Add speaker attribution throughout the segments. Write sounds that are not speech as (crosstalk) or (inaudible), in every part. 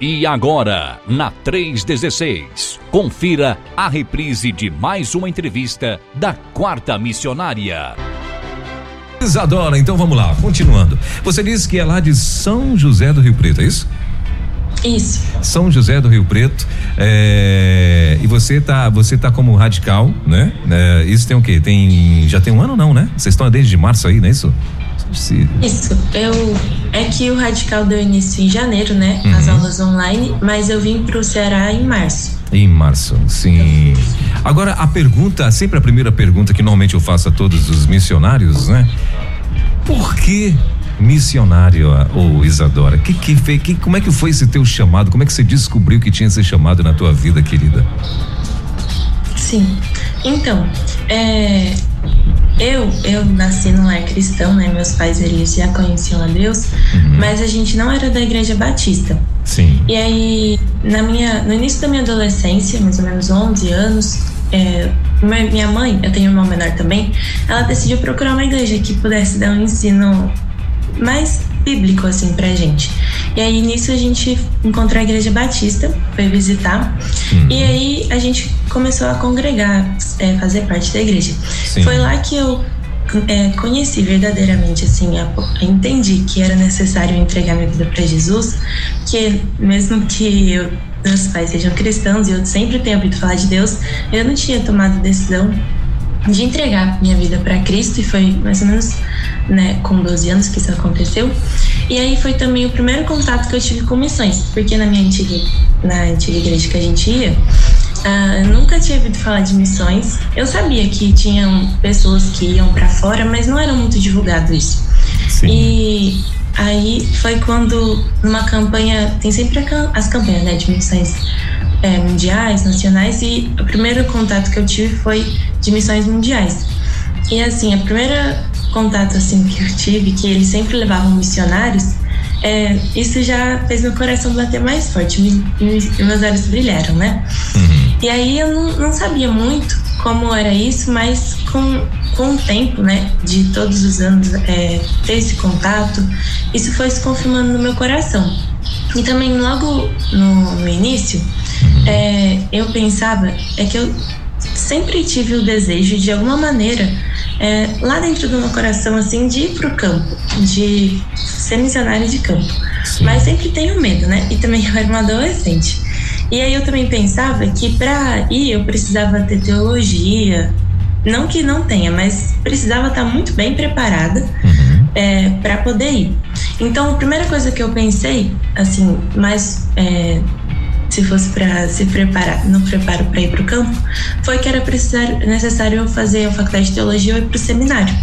Speaker 1: E agora, na 316, confira a reprise de mais uma entrevista da Quarta Missionária.
Speaker 2: Isadora, então vamos lá, continuando. Você disse que é lá de São José do Rio Preto, é isso?
Speaker 3: Isso.
Speaker 2: São José do Rio Preto. É, e você tá, você tá como radical, né? É, isso tem o quê? Tem já tem um ano não, né? Vocês estão desde março aí, não é isso?
Speaker 3: Se... Isso, eu é que o Radical deu início em janeiro, né? Uhum. As aulas online, mas eu vim para o Ceará em março.
Speaker 2: Em março, sim. Agora a pergunta, sempre a primeira pergunta que normalmente eu faço a todos os missionários, né? Por que missionário, ou Isadora? Que, que, que, como é que foi esse teu chamado? Como é que você descobriu que tinha esse chamado na tua vida, querida?
Speaker 3: Sim. Então, é, eu, eu nasci num lar cristão, né? Meus pais eles já conheciam a Deus, uhum. mas a gente não era da igreja batista.
Speaker 2: Sim.
Speaker 3: E aí, na minha, no início da minha adolescência, mais ou menos 11 anos, é, minha mãe, eu tenho um irmão menor também, ela decidiu procurar uma igreja que pudesse dar um ensino mais bíblico assim pra gente. E aí nisso a gente encontrou a igreja batista, foi visitar. Uhum. E aí a gente começou a congregar, é, fazer parte da igreja. Sim. Foi lá que eu é, conheci verdadeiramente, assim, a, entendi que era necessário entregar minha vida para Jesus, que mesmo que eu, meus pais sejam cristãos e eu sempre tenha ouvido falar de Deus, eu não tinha tomado decisão de entregar minha vida para Cristo e foi mais ou menos né, com 12 anos que isso aconteceu. E aí foi também o primeiro contato que eu tive com missões, porque na minha antiga, na antiga igreja que a gente ia, uh, eu nunca tinha ouvido falar de missões. Eu sabia que tinham pessoas que iam para fora, mas não era muito divulgado isso. Sim. E aí foi quando numa campanha, tem sempre as campanhas né, de missões é, mundiais, nacionais, e o primeiro contato que eu tive foi de missões mundiais. E assim, a primeira contato assim que eu tive, que eles sempre levavam missionários, é, isso já fez meu coração bater mais forte, me, me, meus olhos brilharam, né? Uhum. E aí eu não, não, sabia muito como era isso, mas com, com o tempo, né, de todos os anos é, ter esse contato, isso foi se confirmando no meu coração. E também logo no, no início, uhum. é, eu pensava, é que eu sempre tive o desejo de alguma maneira é, lá dentro do meu coração, assim, de ir pro campo, de ser missionária de campo. Mas sempre tenho medo, né? E também (laughs) eu era uma adolescente. E aí eu também pensava que para ir eu precisava ter teologia, não que não tenha, mas precisava estar muito bem preparada uhum. é, para poder ir. Então a primeira coisa que eu pensei, assim, mais é, se fosse para se preparar, no preparo para ir para o campo, foi que era necessário fazer a faculdade de teologia ou ir para o seminário.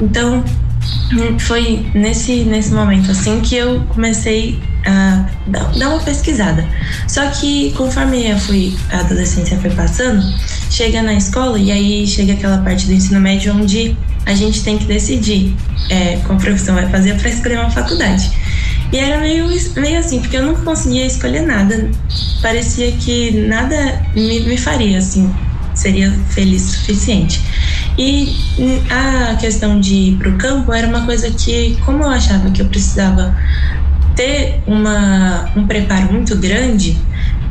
Speaker 3: Então, foi nesse, nesse momento assim que eu comecei a dar uma pesquisada. Só que conforme eu fui, a adolescência foi passando, chega na escola e aí chega aquela parte do ensino médio onde a gente tem que decidir é, qual profissão vai fazer para escolher uma faculdade. E era meio, meio assim, porque eu não conseguia escolher nada. Parecia que nada me, me faria, assim, seria feliz o suficiente. E a questão de ir para o campo era uma coisa que, como eu achava que eu precisava ter uma, um preparo muito grande,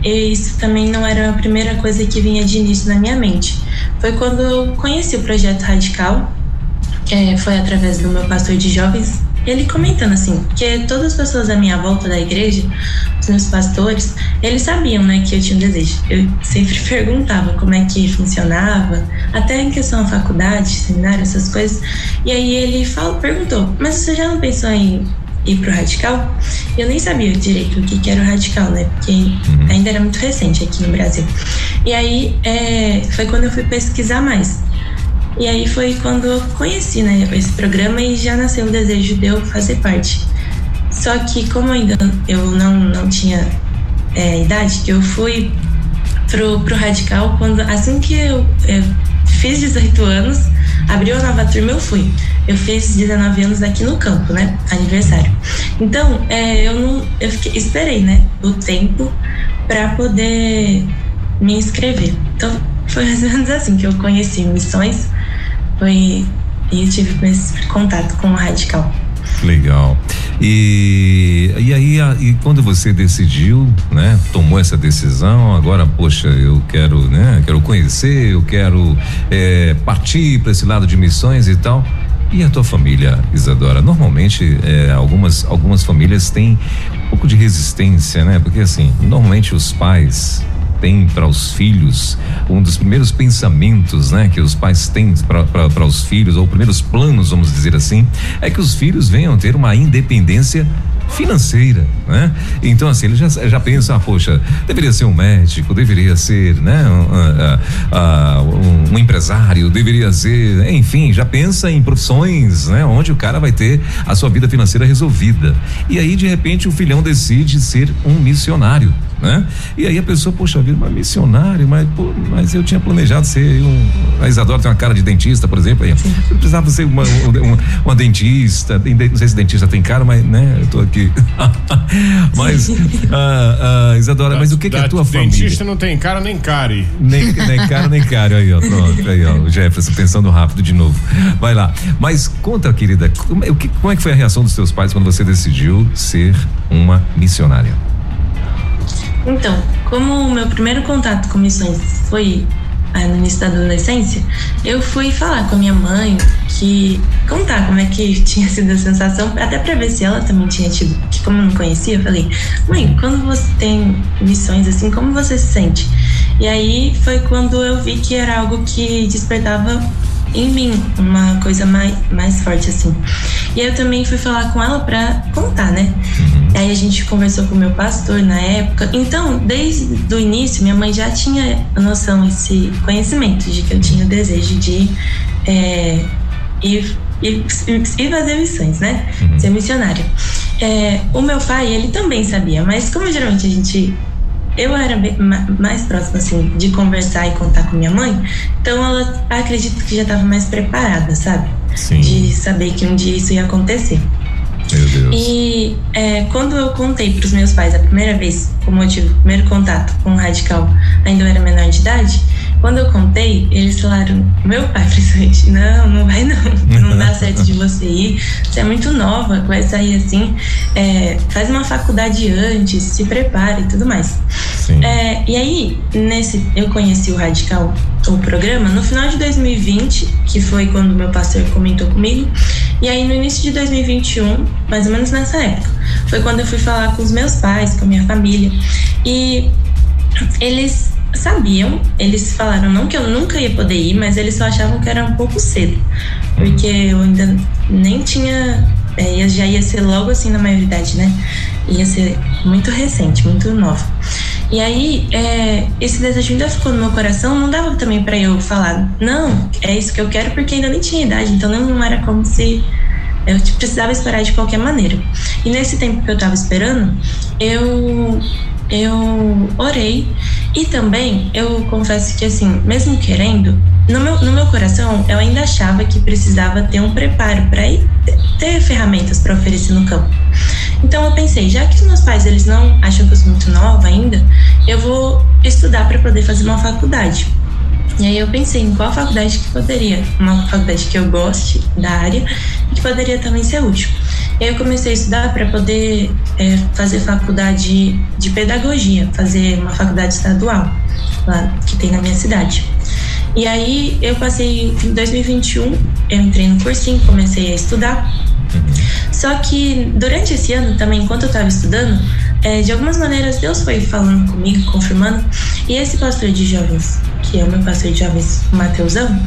Speaker 3: isso também não era a primeira coisa que vinha de início na minha mente. Foi quando eu conheci o projeto Radical, é, foi através do meu pastor de jovens, ele comentando assim, que todas as pessoas à minha volta da igreja, os meus pastores, eles sabiam, né, que eu tinha um desejo. Eu sempre (laughs) perguntava como é que funcionava, até em questão da faculdade, seminário, essas coisas. E aí ele falou, perguntou, mas você já não pensou em ir pro radical? Eu nem sabia direito o que, que era o radical, né, porque uhum. ainda era muito recente aqui no Brasil. E aí é, foi quando eu fui pesquisar mais. E aí foi quando eu conheci né, esse programa e já nasceu o desejo de eu fazer parte. Só que como ainda eu não, não tinha é, idade, eu fui pro, pro Radical quando assim que eu, fiz 18 anos, abriu a nova turma, eu fui. Eu fiz 19 anos aqui no campo, né? Aniversário. Então, é, eu não. Eu fiquei, esperei, né? O tempo para poder me inscrever. Então, foi mais ou menos assim que eu conheci missões foi e eu tive esse contato com o radical.
Speaker 2: Legal. E, e aí, a, e quando você decidiu, né, tomou essa decisão, agora, poxa, eu quero, né, quero conhecer, eu quero é, partir para esse lado de missões e tal. E a tua família, Isadora? Normalmente, é, algumas, algumas famílias têm um pouco de resistência, né? Porque assim, normalmente os pais têm para os filhos um dos primeiros pensamentos, né, que os pais têm para os filhos ou primeiros planos, vamos dizer assim, é que os filhos venham ter uma independência financeira, né? Então assim, ele já, já pensa, ah, poxa, deveria ser um médico, deveria ser, né? Um, um, um, empresário, deveria ser, enfim, já pensa em profissões, né? Onde o cara vai ter a sua vida financeira resolvida. E aí, de repente, o filhão decide ser um missionário né? E aí a pessoa, poxa vida, mas missionário, mas, pô, mas eu tinha planejado ser um. A Isadora tem uma cara de dentista, por exemplo, aí, eu precisava ser uma, uma, uma, dentista, não sei se dentista tem cara, mas, né, eu tô aqui. (laughs) mas, ah, ah, Isadora, da, mas o que, que é a tua
Speaker 4: dentista
Speaker 2: família?
Speaker 4: Dentista não tem cara nem care.
Speaker 2: Nem, nem cara nem care, aí, ó, pronto, aí, ó, o Jefferson pensando rápido de novo. Vai lá. Mas conta, querida, como, é, como é que foi a reação dos seus pais quando você decidiu ser uma missionária?
Speaker 3: Então, como o meu primeiro contato com missões foi no início da adolescência, eu fui falar com a minha mãe que contar como é que tinha sido a sensação, até para ver se ela também tinha tido, que como eu não conhecia, eu falei: "Mãe, quando você tem missões assim, como você se sente?" E aí foi quando eu vi que era algo que despertava em mim uma coisa mais, mais forte assim. E eu também fui falar com ela para contar, né? Aí a gente conversou com o meu pastor na época. Então, desde o início, minha mãe já tinha a noção, esse conhecimento de que eu tinha o desejo de é, ir, ir, ir fazer missões, né? Uhum. Ser missionária. É, o meu pai, ele também sabia, mas como geralmente a gente eu era mais próxima, assim, de conversar e contar com minha mãe, então ela acredito que já estava mais preparada, sabe? Sim. De saber que um dia isso ia acontecer.
Speaker 2: Meu Deus.
Speaker 3: E é, quando eu contei para os meus pais a primeira vez, como eu tive o primeiro contato com o radical, ainda eu era menor de idade, quando eu contei, eles falaram, meu pai (laughs) principalmente, não, não vai não, não dá (laughs) certo de você ir, você é muito nova, vai sair assim, é, faz uma faculdade antes, se prepare e tudo mais. É, e aí, nesse, eu conheci o Radical, o programa, no final de 2020, que foi quando meu pastor comentou comigo, e aí no início de 2021, mais ou menos nessa época, foi quando eu fui falar com os meus pais, com a minha família, e eles sabiam, eles falaram não que eu nunca ia poder ir, mas eles só achavam que era um pouco cedo, porque eu ainda nem tinha, é, já ia ser logo assim na maioridade, né? Ia ser muito recente, muito nova. E aí, é, esse desejo ainda ficou no meu coração, não dava também para eu falar, não, é isso que eu quero, porque ainda nem tinha idade, então não era como se eu precisava esperar de qualquer maneira. E nesse tempo que eu tava esperando, eu eu orei e também eu confesso que assim, mesmo querendo, no meu, no meu coração eu ainda achava que precisava ter um preparo para ter ferramentas para oferecer no campo. Então eu pensei, já que os meus pais eles não acham que eu sou muito nova ainda, eu vou estudar para poder fazer uma faculdade. E aí eu pensei em qual faculdade que poderia, uma faculdade que eu goste da área e que poderia também ser útil. E aí eu comecei a estudar para poder é, fazer faculdade de pedagogia, fazer uma faculdade estadual lá que tem na minha cidade. E aí eu passei em 2021, eu entrei no cursinho, comecei a estudar. Só que durante esse ano também, enquanto eu estava estudando, é, de algumas maneiras Deus foi falando comigo, confirmando. E esse pastor de jovens, que é o meu pastor de jovens, Mateusão,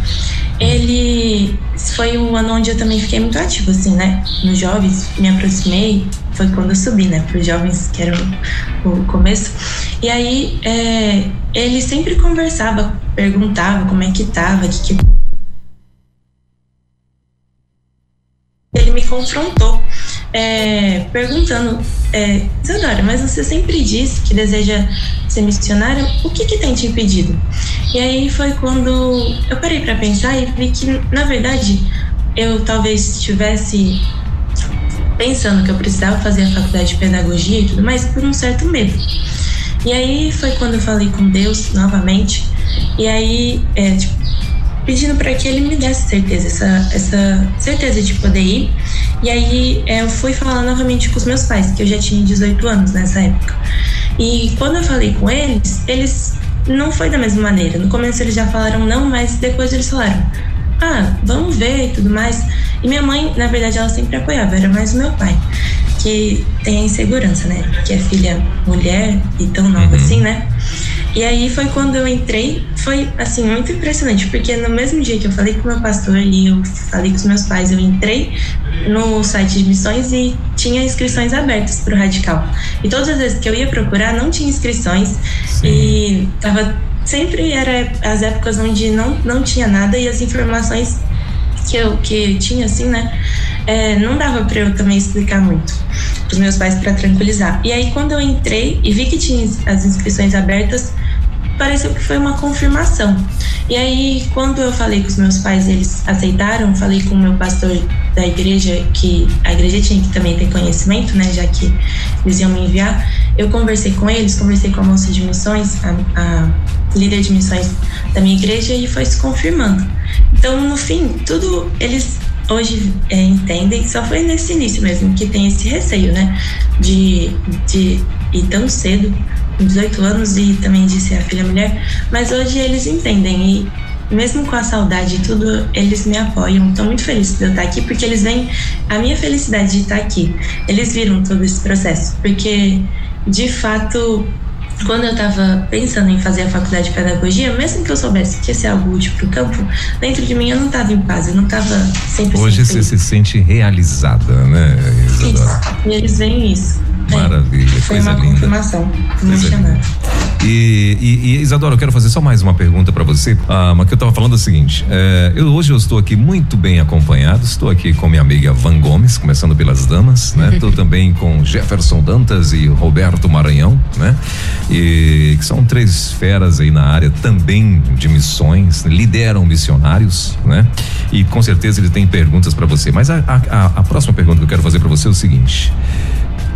Speaker 3: ele foi um ano onde eu também fiquei muito ativo, assim, né? Nos jovens, me aproximei, foi quando eu subi, né? Para os jovens, que era o, o, começo. E aí, é, ele sempre conversava, perguntava como é que tava, que, que ele me confrontou é, perguntando, é, Isadora, mas você sempre diz que deseja ser missionária, o que, que tem te impedido? E aí foi quando eu parei para pensar e vi que, na verdade, eu talvez estivesse pensando que eu precisava fazer a faculdade de pedagogia e tudo mais por um certo medo. E aí foi quando eu falei com Deus novamente, e aí, é, tipo, pedindo para que ele me desse certeza, essa, essa certeza de poder ir E aí é, eu fui falar novamente com os meus pais, que eu já tinha 18 anos nessa época. E quando eu falei com eles, eles não foi da mesma maneira. No começo eles já falaram não, mas depois eles falaram: ah, vamos ver e tudo mais. E minha mãe, na verdade, ela sempre apoiava, era mais o meu pai, que tem a insegurança, né? Que é filha mulher e tão nova uhum. assim, né? E aí foi quando eu entrei, foi assim, muito impressionante, porque no mesmo dia que eu falei com meu pastor e eu falei com os meus pais, eu entrei no site de missões e tinha inscrições abertas para o Radical. E todas as vezes que eu ia procurar, não tinha inscrições Sim. e tava sempre era as épocas onde não, não tinha nada e as informações que eu que tinha assim, né, é, não dava para eu também explicar muito para os meus pais para tranquilizar. E aí quando eu entrei e vi que tinha as inscrições abertas, pareceu que foi uma confirmação. E aí, quando eu falei com os meus pais, eles aceitaram, falei com o meu pastor da igreja, que a igreja tinha que também ter conhecimento, né, já que eles iam me enviar. Eu conversei com eles, conversei com a moça de missões, a, a líder de missões da minha igreja, e foi se confirmando. Então, no fim, tudo eles hoje é, entendem, só foi nesse início mesmo que tem esse receio, né, de, de ir tão cedo 18 anos e também de ser a filha mulher, mas hoje eles entendem e mesmo com a saudade e tudo, eles me apoiam. Estou muito feliz de eu estar aqui porque eles veem a minha felicidade de estar aqui. Eles viram todo esse processo, porque de fato quando eu estava pensando em fazer a faculdade de pedagogia, mesmo que eu soubesse que ia ser algo útil para o campo, dentro de mim eu não estava em paz, eu não estava sempre
Speaker 2: Hoje você se sente realizada, né,
Speaker 3: Isadora? Isso. E eles veem isso.
Speaker 2: Maravilha,
Speaker 3: Foi coisa uma linda. confirmação.
Speaker 2: E, e, e, Isadora, eu quero fazer só mais uma pergunta para você. Ah, mas que eu estava falando é o seguinte: é, eu, hoje eu estou aqui muito bem acompanhado. Estou aqui com minha amiga Van Gomes, começando pelas damas, né? (laughs) Estou também com Jefferson Dantas e Roberto Maranhão, né? E que são três feras aí na área também de missões, lideram missionários, né? E com certeza eles têm perguntas para você. Mas a, a, a próxima pergunta que eu quero fazer para você é o seguinte: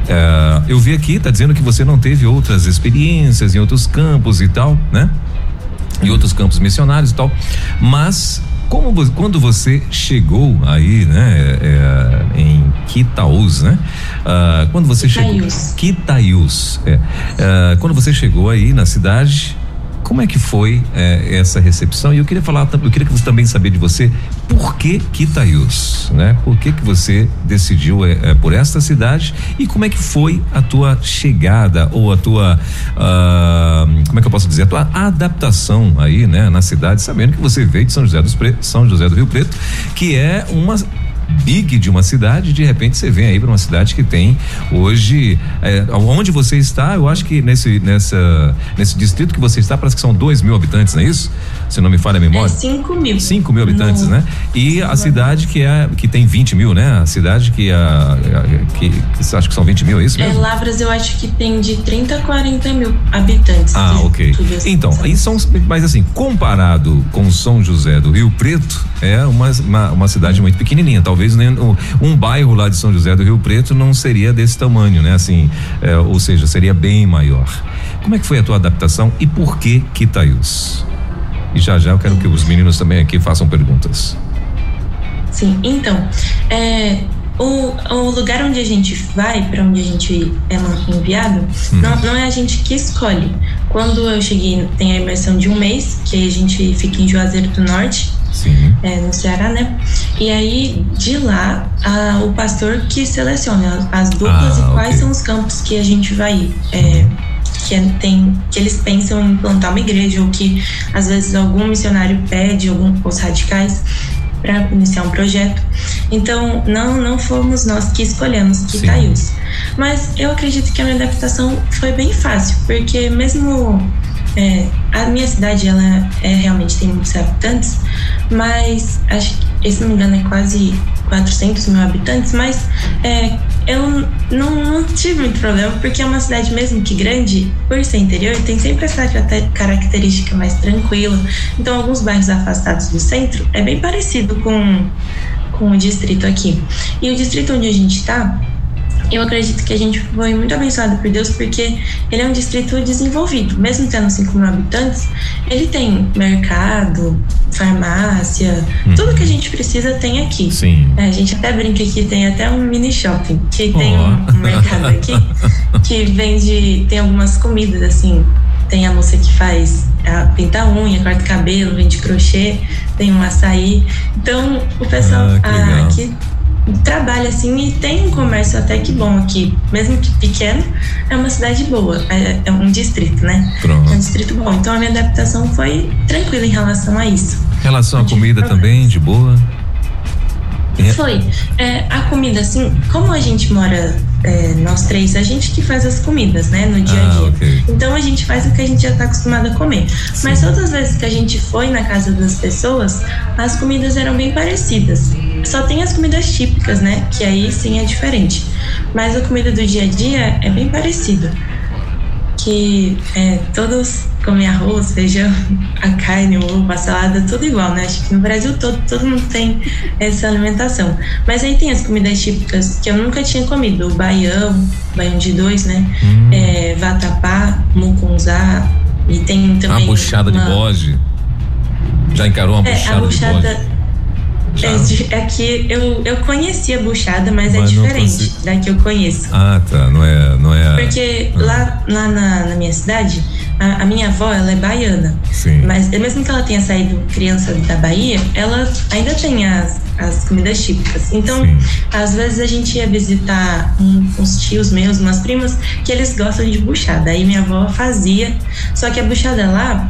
Speaker 2: é, eu vi aqui, tá dizendo que você não teve outras experiências em outros campos e tal, né? Em outros campos missionários e tal. Mas como quando você chegou aí, né, é, em Quitaús, né? Ah, quando você Quitaius. chegou, Quitaius, é, é, quando você chegou aí na cidade, como é que foi é, essa recepção? E eu queria falar, eu queria também saber de você por que Quitaius, né? Por que que você decidiu é, por esta cidade e como é que foi a tua chegada ou a tua, uh, como é que eu posso dizer, a tua adaptação aí, né, na cidade, sabendo que você veio de São José dos São José do Rio Preto, que é uma big de uma cidade, de repente você vem aí para uma cidade que tem hoje, é, onde você está, eu acho que nesse, nessa, nesse distrito que você está, parece que são dois mil habitantes, não é isso? Se não me falha a memória. É
Speaker 3: cinco mil.
Speaker 2: Cinco mil habitantes, no... né? E a cidade que é, que tem 20 mil, né? A cidade que, é, que, que acho que são 20 mil, é isso mesmo?
Speaker 3: É, Lavras eu acho que tem de 30 a 40 mil habitantes.
Speaker 2: Ah, ok. Então, aí são, mas assim, comparado com São José do Rio Preto, é uma, uma, uma cidade muito pequenininha, talvez talvez nem um, um, bairro lá de São José do Rio Preto não seria desse tamanho, né? Assim, é, ou seja, seria bem maior. Como é que foi a tua adaptação e por que Quitaius? E já já eu quero que os meninos também aqui façam perguntas.
Speaker 3: Sim, então, é, o, o lugar onde a gente vai, para onde a gente é enviado, hum. não, não é a gente que escolhe. Quando eu cheguei, tem a imersão de um mês, que a gente fica em Juazeiro do Norte, é, no Ceará, né? E aí, de lá, a, o pastor que seleciona as duplas ah, e quais okay. são os campos que a gente vai ir. É, que, é, tem, que eles pensam em plantar uma igreja, ou que às vezes algum missionário pede, algum, os radicais, para iniciar um projeto. Então, não, não fomos nós que escolhemos Quitaius. Mas eu acredito que a minha adaptação foi bem fácil, porque mesmo é, a minha cidade, ela é, realmente tem muitos habitantes, mas acho que, se não me engano, é quase 400 mil habitantes, mas é, eu não, não, tive muito problema, porque é uma cidade mesmo que grande, por ser interior, tem sempre essa característica mais tranquila. Então, alguns bairros afastados do centro é bem parecido com, com o distrito aqui. E o distrito onde a gente está eu acredito que a gente foi muito abençoado por Deus porque ele é um distrito desenvolvido. Mesmo tendo 5 mil habitantes, ele tem mercado, farmácia, hum. tudo que a gente precisa tem aqui.
Speaker 2: Sim.
Speaker 3: É, a gente até brinca que tem até um mini shopping, que oh. tem um, um mercado aqui (laughs) que vende, tem algumas comidas assim. Tem a moça que faz a, pinta unha, corta cabelo, vende crochê, tem um açaí. Então, o pessoal ah, aqui trabalha assim e tem um comércio até que bom aqui, mesmo que pequeno, é uma cidade boa, é, é um distrito, né?
Speaker 2: Pronto.
Speaker 3: É um distrito bom. Então a minha adaptação foi tranquila em relação a isso.
Speaker 2: Relação à comida também, de boa?
Speaker 3: É. Foi. É, a comida, assim, como a gente mora, é, nós três, a gente que faz as comidas, né, no dia a ah, dia.
Speaker 2: Ah, okay.
Speaker 3: Então a gente faz o que a gente já está acostumado a comer. Sim. Mas todas as vezes que a gente foi na casa das pessoas, as comidas eram bem parecidas. Só tem as comidas típicas, né, que aí sim é diferente. Mas a comida do dia a dia é bem parecida. Que é, todos comer arroz, feijão, a carne, o ovo, a salada, tudo igual, né? Acho que no Brasil todo, todo mundo tem essa alimentação. Mas aí tem as comidas típicas que eu nunca tinha comido: o baião, baião de dois, né? Hum. É, vatapá, mucunzá, e tem também.
Speaker 2: A buchada uma... de bode. Já encarou uma
Speaker 3: é,
Speaker 2: buchada,
Speaker 3: a buchada
Speaker 2: de bode?
Speaker 3: É, é que eu, eu conhecia buchada, mas, é mas é diferente da que eu conheço.
Speaker 2: Ah, tá. Não é. Não é
Speaker 3: Porque ah. lá, lá na, na minha cidade, a, a, minha avó, ela é baiana.
Speaker 2: Sim.
Speaker 3: Mas mesmo que ela tenha saído criança da Bahia, ela ainda tem as, as comidas típicas. Então, Sim. às vezes a gente ia visitar um, uns tios meus, umas primas, que eles gostam de buchada. Aí minha avó fazia. Só que a buchada lá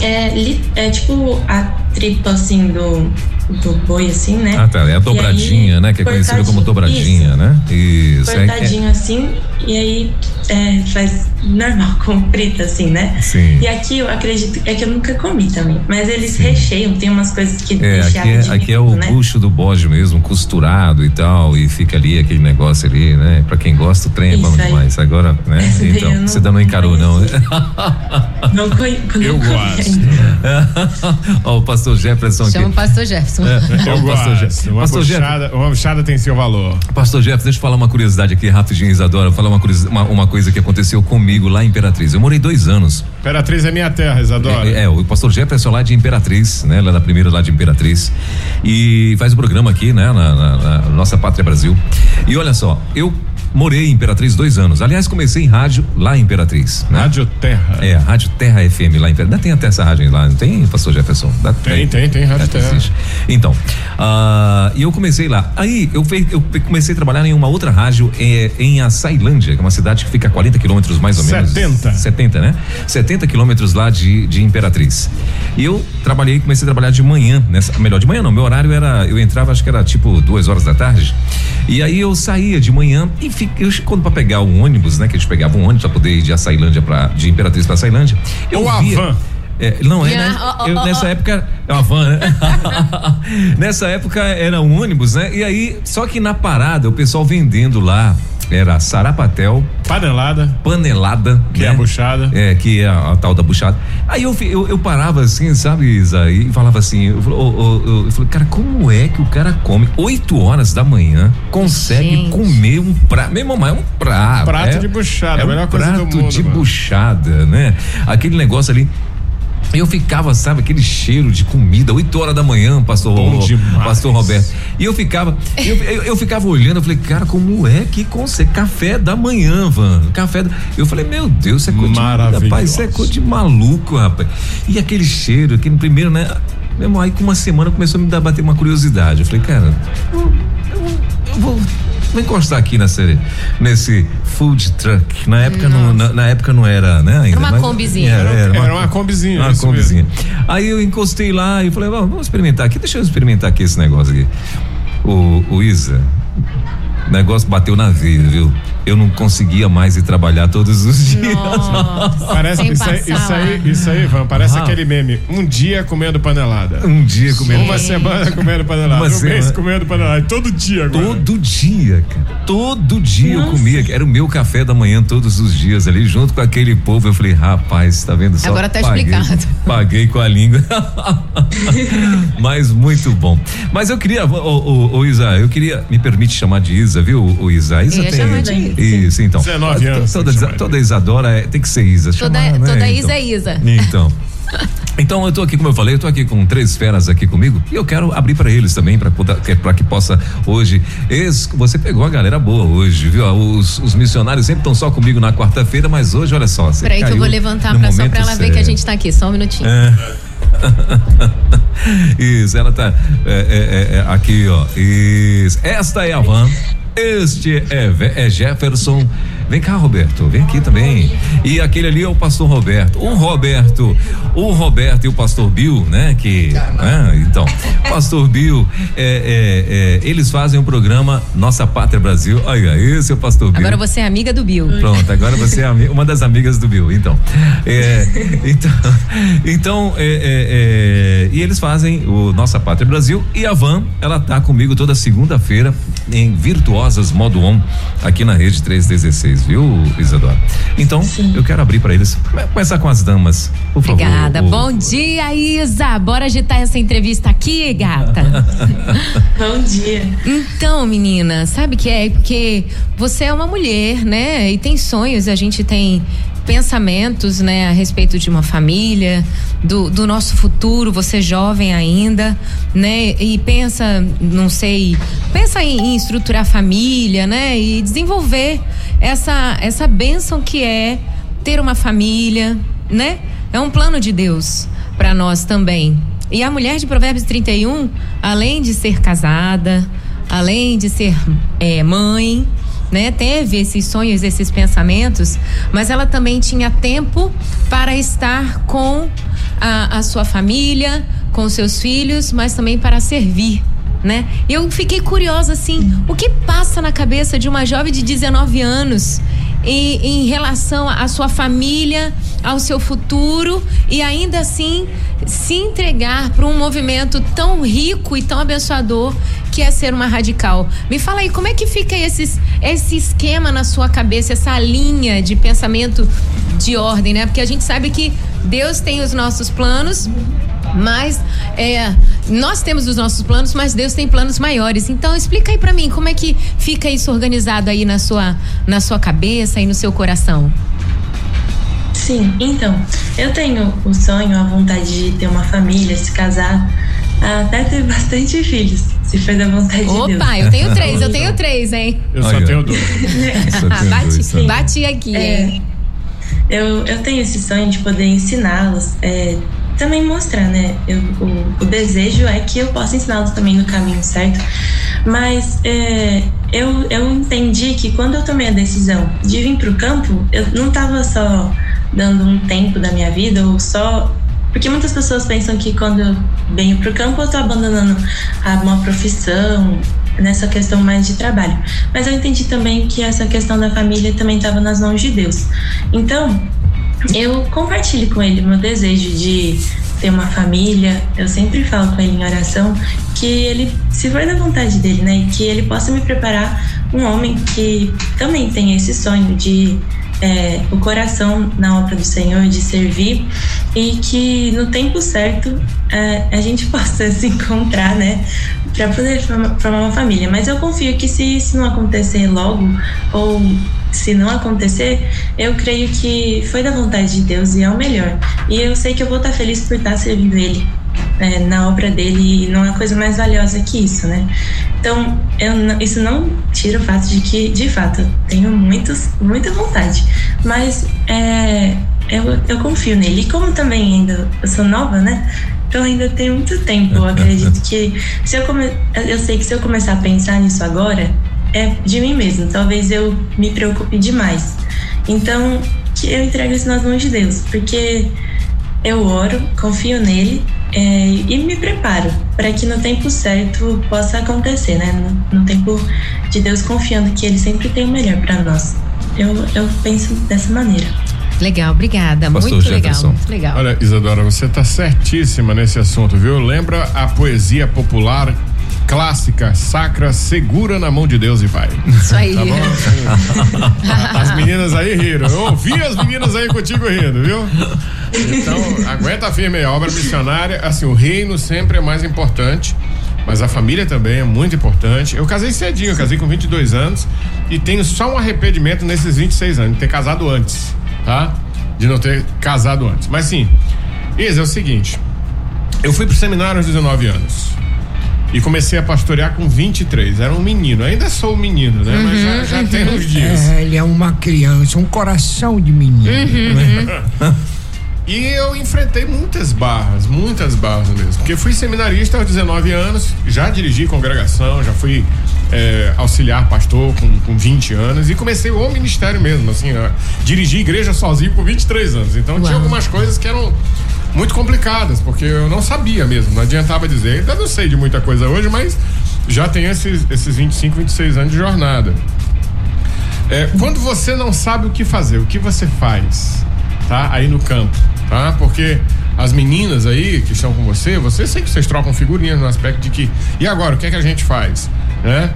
Speaker 3: é, é tipo a tripa assim do do boi, assim, né?
Speaker 2: Ah, tá. É a dobradinha, aí, né? Que é conhecida como dobradinha, isso. né?
Speaker 3: Isso. Cortadinho é, assim, e aí é, faz normal, (laughs) com frita, assim, né?
Speaker 2: Sim.
Speaker 3: E aqui eu acredito, é que eu nunca comi também, mas eles Sim. recheiam, tem umas coisas que
Speaker 2: é, aqui é, de aqui é o né? bucho do bode mesmo, costurado e tal, e fica ali aquele negócio ali, né? Pra quem gosta, o trem é bom demais. Agora, né? Então, não, você ainda não encarou, não,
Speaker 3: né? (laughs) Não conheço.
Speaker 4: Eu gosto. (laughs)
Speaker 2: Ó, o pastor Jefferson
Speaker 5: Chama
Speaker 2: aqui.
Speaker 5: o pastor Jefferson.
Speaker 4: É, eu gosto. Uma, pastor buchada, uma buchada tem seu valor.
Speaker 2: Pastor Jefferson, deixa eu falar uma curiosidade aqui rapidinho, Isadora. Falar uma, uma, uma coisa que aconteceu comigo lá em Imperatriz. Eu morei dois anos.
Speaker 4: Imperatriz é minha terra, Isadora.
Speaker 2: É, é, o pastor Jefferson lá de Imperatriz, né? Lá da primeira lá de Imperatriz. E faz o programa aqui, né? Na, na, na nossa pátria Brasil. E olha só, eu morei em Imperatriz dois anos. Aliás, comecei em rádio lá em Imperatriz. Né?
Speaker 4: Rádio Terra.
Speaker 2: É, Rádio Terra FM lá em Imperatriz. Ainda tem até essa rádio lá, não tem, pastor Jefferson?
Speaker 4: Dá, tem, tem, tem, Rádio Terra. Existe.
Speaker 2: Então, uh, e eu comecei lá. Aí eu, eu comecei a trabalhar em uma outra rádio é, em Açailândia, que é uma cidade que fica a 40 quilômetros mais ou menos.
Speaker 4: 70.
Speaker 2: 70, né? 70 quilômetros lá de, de Imperatriz. E eu trabalhei, comecei a trabalhar de manhã, nessa, melhor, de manhã não, meu horário era, eu entrava, acho que era tipo duas horas da tarde. E aí eu saía de manhã e fiquei, eu, quando para pegar um ônibus, né? Que eles pegavam um ônibus para poder ir de Açailândia para de Imperatriz para Açailândia. Eu
Speaker 4: Ou via, a van.
Speaker 2: É, não é, né? Eu, nessa época é uma van, né? (laughs) nessa época era um ônibus, né? E aí, só que na parada o pessoal vendendo lá era sarapatel.
Speaker 4: Panelada.
Speaker 2: Panelada.
Speaker 4: Que né? é a buchada.
Speaker 2: É, que é a, a, tal da buchada. Aí eu, eu, eu parava assim, sabe, Isa, e falava assim, eu, eu, eu, eu, falei, cara, como é que o cara come 8 horas da manhã, consegue Gente. comer um prato, meu irmão, é um prato.
Speaker 4: Prato
Speaker 2: é,
Speaker 4: de buchada,
Speaker 2: é
Speaker 4: a melhor
Speaker 2: um
Speaker 4: coisa
Speaker 2: prato
Speaker 4: do mundo.
Speaker 2: de
Speaker 4: mano.
Speaker 2: buchada, né? Aquele negócio ali, eu ficava, sabe, aquele cheiro de comida, 8 horas da manhã, pastor, pastor Roberto. E eu ficava, eu, eu, eu, ficava olhando, eu falei, cara, como é que consegue? Café da manhã, Van. Café da... Eu falei, meu Deus, isso é coisa de rapaz, isso é coisa de maluco, rapaz. E aquele cheiro, aquele primeiro, né? Mesmo aí com uma semana começou a me dar bater uma curiosidade. Eu falei, cara, eu, eu, eu vou vou encostar aqui nessa, nesse food truck. Na época não, na, na, época não era, né? Ainda,
Speaker 5: era uma combizinha.
Speaker 4: Era, era, uma, era uma combizinha.
Speaker 2: Uma combizinha. Aí eu encostei lá e falei, vamos experimentar aqui, deixa eu experimentar aqui esse negócio aqui. O, o Isa, o negócio bateu na veia, viu? Eu não conseguia mais ir trabalhar todos os dias.
Speaker 4: Nossa, parece isso aí, isso aí, isso aí, Van, parece ah. aquele meme. Um dia comendo panelada.
Speaker 2: Um dia comendo.
Speaker 4: Uma semana comendo panelada. Uma um semana. mês comendo panelada. Todo dia agora.
Speaker 2: Todo dia, cara. Todo dia Nossa. eu comia. Era o meu café da manhã todos os dias ali, junto com aquele povo. Eu falei, rapaz, tá vendo só?
Speaker 5: Agora tá
Speaker 2: paguei,
Speaker 5: explicado. (laughs)
Speaker 2: Paguei com a língua. (laughs) Mas muito bom. Mas eu queria, ô, ô, ô, Isa, eu queria, me permite chamar de Isa, viu, o Isa? Isa
Speaker 5: tem.
Speaker 2: Isso, então.
Speaker 4: 19 anos.
Speaker 2: Toda, toda Isadora é, tem que ser Isa.
Speaker 5: Toda, chamar, né? toda Isa é Isa.
Speaker 2: Então. (laughs) Então eu tô aqui, como eu falei, eu tô aqui com três feras aqui comigo e eu quero abrir para eles também para para que possa hoje. Ex, você pegou a galera boa hoje, viu? Os, os missionários sempre estão só comigo na quarta-feira, mas hoje olha só.
Speaker 5: Peraí que eu vou levantar pra, só para ela ver que a gente tá aqui, só um minutinho. É. (laughs)
Speaker 2: Isso, ela tá é, é, é, é, aqui, ó. Isso. Esta é a van. Este é, é Jefferson Vem cá, Roberto, vem aqui também. E aquele ali é o pastor Roberto. O Roberto, o Roberto e o pastor Bill, né? Que, né? Então, pastor Bill, é, é, é, eles fazem um programa Nossa Pátria Brasil. Olha, esse é o pastor Bill.
Speaker 5: Agora você é amiga do Bill.
Speaker 2: Pronto, agora você é uma das amigas do Bill. Então, é, então, (laughs) então é, é, e eles fazem o Nossa Pátria Brasil e a Van, ela tá comigo toda segunda-feira em Virtuosas Modo On, aqui na rede 316 viu, Isadora? Então, Sim. eu quero abrir para eles. Começar com as damas, por
Speaker 5: favor. Obrigada. O... Bom dia, Isa. Bora agitar essa entrevista aqui, gata. (laughs)
Speaker 3: Bom dia.
Speaker 5: Então, menina, sabe que é? Porque você é uma mulher, né? E tem sonhos, a gente tem pensamentos, né, a respeito de uma família, do, do nosso futuro, você jovem ainda, né, e pensa, não sei, pensa em, em estruturar família, né, e desenvolver essa essa bênção que é ter uma família, né? É um plano de Deus para nós também. E a mulher de Provérbios 31, além de ser casada, além de ser é, mãe, né, teve esses sonhos, esses pensamentos, mas ela também tinha tempo para estar com a, a sua família, com seus filhos, mas também para servir. Né? Eu fiquei curiosa assim, o que passa na cabeça de uma jovem de 19 anos e, em relação à sua família, ao seu futuro e ainda assim se entregar para um movimento tão rico e tão abençoador que é ser uma radical. Me fala aí, como é que fica esses, esse esquema na sua cabeça, essa linha de pensamento de ordem, né? Porque a gente sabe que Deus tem os nossos planos, mas é, nós temos os nossos planos, mas Deus tem planos maiores. Então explica aí para mim como é que fica isso organizado aí na sua, na sua cabeça e no seu coração.
Speaker 3: Sim, então, eu tenho o sonho, a vontade de ter uma família, se casar, até ter bastante filhos, se for da vontade
Speaker 5: Opa,
Speaker 3: de Deus.
Speaker 5: Opa, eu tenho (laughs) três, eu tenho três, hein?
Speaker 4: Eu só tenho dois.
Speaker 5: bati, bati aqui, é,
Speaker 3: Eu, eu tenho esse sonho de poder ensiná-los, é, também mostrar, né? Eu, o, o, desejo é que eu possa ensiná-los também no caminho certo. Mas é, eu, eu entendi que quando eu tomei a decisão de vir para o campo, eu não estava só dando um tempo da minha vida ou só porque muitas pessoas pensam que quando venho para o campo eu estou abandonando uma profissão, nessa questão mais de trabalho. Mas eu entendi também que essa questão da família também estava nas mãos de Deus. Então, eu compartilho com ele meu desejo de ter uma família. Eu sempre falo com ele em oração que ele, se for da vontade dele, né, que ele possa me preparar um homem que também tem esse sonho de é, o coração na obra do Senhor, de servir e que no tempo certo é, a gente (laughs) possa se encontrar, né, para poder formar, uma família. Mas eu confio que se isso não acontecer logo ou se não acontecer, eu creio que foi da vontade de Deus e é o melhor. E eu sei que eu vou estar feliz por estar servindo Ele é, na obra dele e não é coisa mais valiosa que isso, né? Então, eu, isso não tira o fato de que, de fato, eu tenho muitos, muita vontade, mas é, eu, eu confio nele. E como também ainda eu sou nova, né? Então ainda tem muito tempo. Eu acredito que se eu come... eu sei que se eu começar a pensar nisso agora, é de mim mesmo. Talvez eu me preocupe demais. Então, que eu entrego isso nas mãos de Deus, porque eu oro, confio nele é, e me preparo para que no tempo certo possa acontecer, né? No, no, tempo de Deus confiando que Ele sempre tem o melhor para nós. Eu, eu penso dessa maneira.
Speaker 5: Legal, obrigada. Pastor muito Jefferson. legal, muito legal.
Speaker 4: Olha, Isadora, você está certíssima nesse assunto, viu? Lembra a poesia popular clássica, sacra, segura na mão de Deus e vai.
Speaker 5: Isso aí. Tá
Speaker 4: bom? (laughs) as meninas aí riram. Eu ouvi as meninas aí contigo rindo, viu? Então, aguenta firme aí. A obra missionária, assim, o reino sempre é mais importante. Mas a família também é muito importante. Eu casei cedinho, eu casei com 22 anos e tenho só um arrependimento nesses 26 anos, de ter casado antes, tá? De não ter casado antes. Mas sim, Isa, é o seguinte: eu fui pro seminário aos 19 anos. E comecei a pastorear com 23. Era um menino. Ainda sou um menino, né? Uhum, Mas já, já uhum. tem uns dias.
Speaker 6: É, ele é uma criança, um coração de menino. Uhum,
Speaker 4: né? (laughs) E eu enfrentei muitas barras, muitas barras mesmo. Porque fui seminarista aos 19 anos, já dirigi congregação, já fui é, auxiliar pastor com, com 20 anos e comecei o ministério mesmo, assim, dirigi igreja sozinho com 23 anos. Então Uau. tinha algumas coisas que eram muito complicadas, porque eu não sabia mesmo, não adiantava dizer. Ainda não sei de muita coisa hoje, mas já tenho esses, esses 25, 26 anos de jornada. É, quando você não sabe o que fazer, o que você faz, tá? Aí no campo, tá? Porque as meninas aí que estão com você, você sei que vocês trocam figurinhas no aspecto de que, e agora, o que é que a gente faz? Né?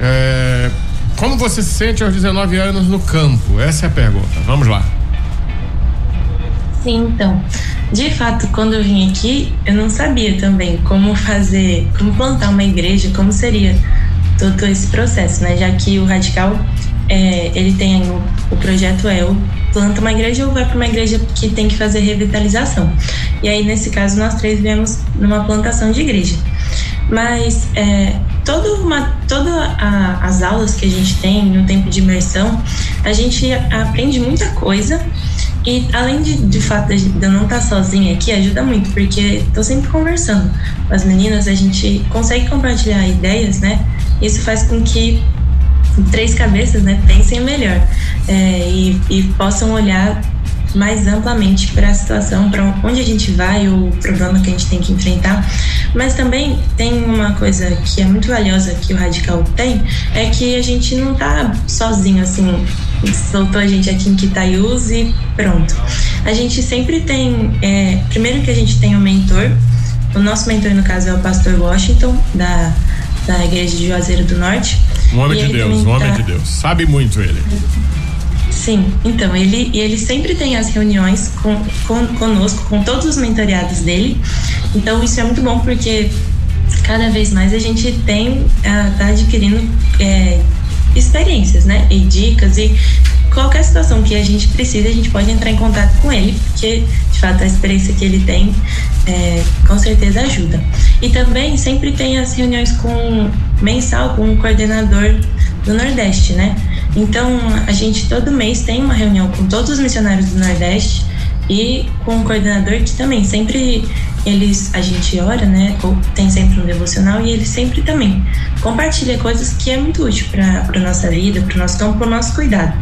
Speaker 4: É, como você se sente aos 19 anos no campo? Essa é a pergunta. Vamos lá.
Speaker 3: Sim, então. De fato, quando eu vim aqui, eu não sabia também como fazer, como plantar uma igreja, como seria todo esse processo, né? Já que o Radical, é, ele tem o, o projeto ou planta uma igreja ou vai para uma igreja que tem que fazer revitalização. E aí, nesse caso, nós três viemos numa plantação de igreja. Mas é, uma, todas as aulas que a gente tem no tempo de imersão, a gente aprende muita coisa e além de, de fato de eu não estar sozinha aqui, ajuda muito, porque estou sempre conversando com as meninas, a gente consegue compartilhar ideias, né? Isso faz com que três cabeças, né, pensem melhor é, e, e possam olhar mais amplamente para a situação, para onde a gente vai, o problema que a gente tem que enfrentar. Mas também tem uma coisa que é muito valiosa que o Radical tem, é que a gente não tá sozinho, assim, soltou a gente aqui em Quitaiús e pronto. A gente sempre tem, é, primeiro que a gente tem um mentor, o nosso mentor no caso é o pastor Washington, da, da igreja de Juazeiro do Norte.
Speaker 4: Um homem de Deus, um homem tá... de Deus, sabe muito ele.
Speaker 3: Sim, então ele, ele sempre tem as reuniões com, com, conosco, com todos os mentoreados dele. Então isso é muito bom porque cada vez mais a gente tem, uh, tá adquirindo é, experiências, né? E dicas e qualquer situação que a gente precisa, a gente pode entrar em contato com ele, porque de fato a experiência que ele tem é, com certeza ajuda. E também sempre tem as reuniões com mensal com o coordenador do Nordeste, né? Então, a gente todo mês tem uma reunião com todos os missionários do Nordeste e com o coordenador que também sempre eles a gente ora, né? Tem sempre um devocional e ele sempre também compartilha coisas que é muito útil para nossa vida, para o nosso campo, para o nosso cuidado.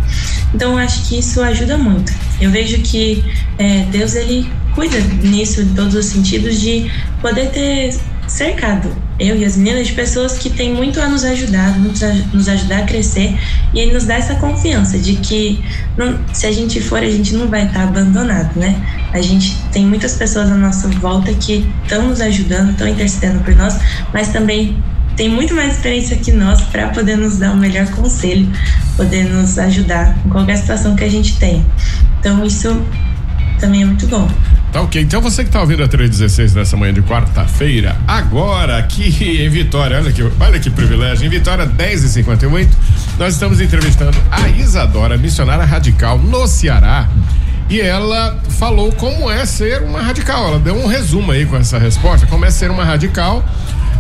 Speaker 3: Então, eu acho que isso ajuda muito. Eu vejo que é, Deus ele cuida nisso em todos os sentidos de poder ter cercado, eu e as meninas, de pessoas que têm muito a nos ajudar, nos ajudar a crescer e ele nos dá essa confiança de que não, se a gente for, a gente não vai estar abandonado, né? A gente tem muitas pessoas à nossa volta que estão nos ajudando, estão intercedendo por nós, mas também tem muito mais experiência que nós para poder nos dar o um melhor conselho, poder nos ajudar em qualquer situação que a gente tem. Então isso também é muito bom.
Speaker 4: Tá ok. Então você que está ouvindo a 316 nessa manhã de quarta-feira, agora aqui (laughs) em Vitória, olha que, olha que privilégio, em Vitória 10 e 58 nós estamos entrevistando a Isadora, missionária radical no Ceará. E ela falou como é ser uma radical. Ela deu um resumo aí com essa resposta, como é ser uma radical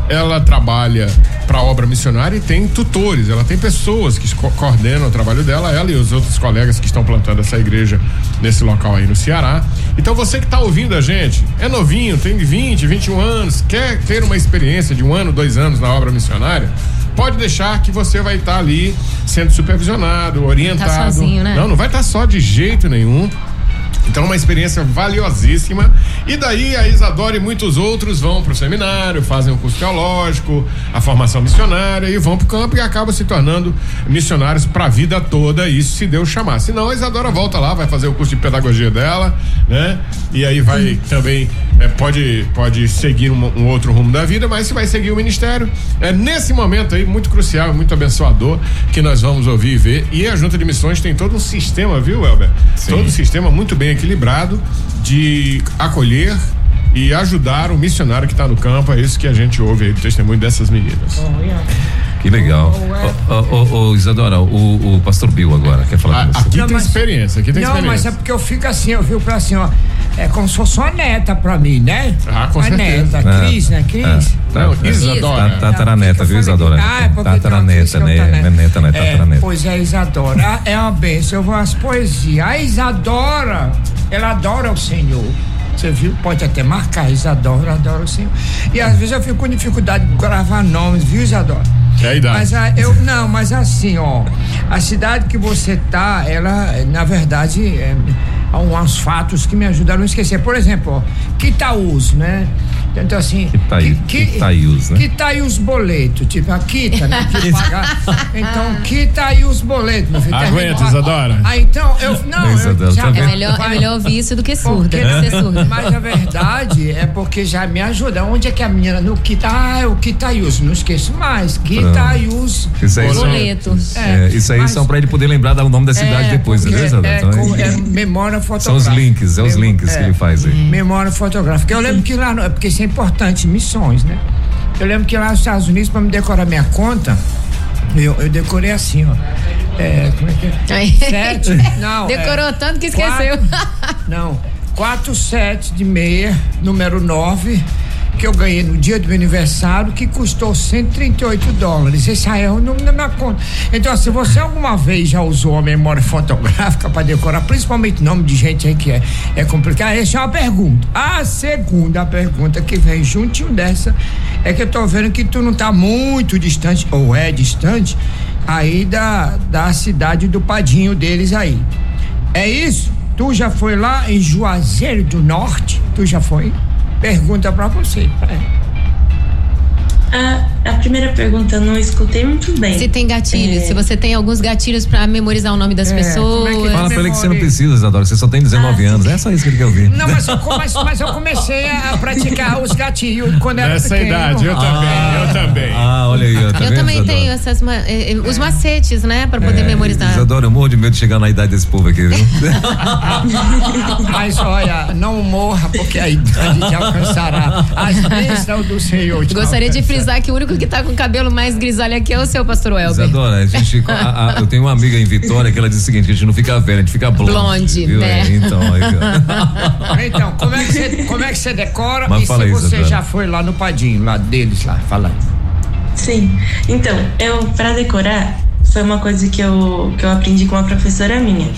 Speaker 4: ela trabalha para a obra missionária e tem tutores, ela tem pessoas que coordenam o trabalho dela, ela e os outros colegas que estão plantando essa igreja nesse local aí no Ceará. Então você que está ouvindo a gente, é novinho, tem 20, 21 anos, quer ter uma experiência de um ano, dois anos na obra missionária, pode deixar que você vai estar tá ali sendo supervisionado, orientado. Tá
Speaker 5: sozinho, né?
Speaker 4: Não, não vai estar tá só de jeito nenhum. Então, uma experiência valiosíssima. E daí a Isadora e muitos outros vão pro seminário, fazem o curso teológico, a formação missionária e vão pro campo e acabam se tornando missionários para a vida toda, isso se Deus chamar. Senão a Isadora volta lá, vai fazer o curso de pedagogia dela, né? E aí vai também é, pode pode seguir um, um, outro rumo da vida, mas se vai seguir o ministério, é nesse momento aí muito crucial, muito abençoador que nós vamos ouvir e ver. E a Junta de Missões tem todo um sistema, viu, Elber? Sim. Todo um sistema muito bem equilibrado de acolher e ajudar o missionário que está no campo. É isso que a gente ouve aí do testemunho dessas meninas.
Speaker 2: Que legal. Ô, oh, oh, Isadora, o, o pastor Bill agora quer falar com
Speaker 4: você. Aqui não, tem mas, experiência, aqui tem
Speaker 6: não,
Speaker 4: experiência.
Speaker 6: mas é porque eu fico assim, eu fico assim, ó. É como se fosse uma neta pra mim, né?
Speaker 4: Ah, com a certeza.
Speaker 6: neta, Cris, né? Cris.
Speaker 2: É, tá, não, Isadora. Tá, tataraneta, viu, Isadora? Ah, é porque tataraneta, né? Não é neta, né? Tataraneta.
Speaker 6: Pois é, Isadora. É uma benção, eu vou às poesias. A Isadora, ela adora o Senhor. Você viu? Pode até marcar, Isadora, adora o Senhor. E às vezes eu fico com dificuldade de gravar nomes, viu, Isadora?
Speaker 4: É a idade.
Speaker 6: Mas a, eu, não, mas assim, ó, a cidade que você tá, ela, na verdade, é, há uns fatos que me ajudaram a esquecer. Por exemplo, ó, Quitaús, né? Então, assim.
Speaker 2: Que tá aí, que, que tá aí os, né?
Speaker 6: Que tá aí os boletos, tipo, a quita, né? Que (laughs) pagar. Então, que tá aí os boletos, meu
Speaker 4: filho. Aguenta, Isadora.
Speaker 6: Ah, então, eu. Não, eu,
Speaker 5: já, tá é, melhor, é melhor ouvir isso do que surda. Porque, surda. (laughs)
Speaker 6: Mas a verdade é porque já me ajuda. Onde é que a menina no quita? Ah, é o quitaius. Não esqueço mais. Quitaius.
Speaker 2: Isso aí boletos. É, é, isso aí mas, são pra ele poder lembrar do nome da cidade é, depois, né, Isadora?
Speaker 6: É, então, é, memória fotográfica. (laughs)
Speaker 2: São os links, é os links que ele faz aí.
Speaker 6: Memória fotográfica. Eu lembro que lá, é porque sempre importante, missões, né? Eu lembro que lá nos Estados Unidos, para me decorar minha conta, eu, eu decorei assim, ó. É, como é que é? Sete. Não.
Speaker 5: Decorou
Speaker 6: é,
Speaker 5: tanto que esqueceu.
Speaker 6: Quatro, não. quatro sete de meia, número nove que eu ganhei no dia do meu aniversário, que custou 138 dólares. Esse aí é o número da minha conta. Então, se você alguma vez já usou a memória fotográfica para decorar, principalmente nome de gente aí que é, é complicado, essa é uma pergunta. A segunda pergunta que vem juntinho dessa é que eu tô vendo que tu não tá muito distante, ou é distante, aí da, da cidade do Padinho deles aí. É isso? Tu já foi lá em Juazeiro do Norte? Tu já foi? Pergunta para você. É.
Speaker 3: A, a, primeira pergunta eu não escutei muito bem.
Speaker 5: Se tem gatilhos, é. se você tem alguns gatilhos para memorizar o nome das é, pessoas. É
Speaker 2: Fala pra ele que você não precisa, Isadora, você só tem 19 ah, anos. É só isso que ele quer ouvir.
Speaker 6: Não, mas, mas, mas eu comecei a praticar os gatilhos quando era
Speaker 4: Nessa
Speaker 6: pequeno.
Speaker 4: idade, eu também,
Speaker 2: ah,
Speaker 4: eu também.
Speaker 2: Ah, olha aí.
Speaker 5: Eu, tá eu também Isadora? tenho essas, eh, eh, os macetes, né, para poder é, memorizar.
Speaker 2: Isadora, eu morro de medo de chegar na idade desse povo aqui, viu? (laughs)
Speaker 6: mas olha, não morra, porque a idade te alcançará as bênçãos do Senhor.
Speaker 5: Gostaria de frisar que o único que tá com o cabelo mais grisalho aqui é o seu, pastor Welber.
Speaker 2: Isadora, a gente, (laughs) a, a, eu tenho uma amiga em Vitória que ela diz o seguinte, que a gente não fica velha, a gente fica blonde. Blonde, viu? né? É,
Speaker 6: então, aí, (laughs) então, como é, que você, como é que você decora Mas e se aí, você já foi lá no Padinho, lá deles lá, fala
Speaker 3: Sim, então, eu, pra decorar, foi uma coisa que eu, que eu aprendi com uma professora minha,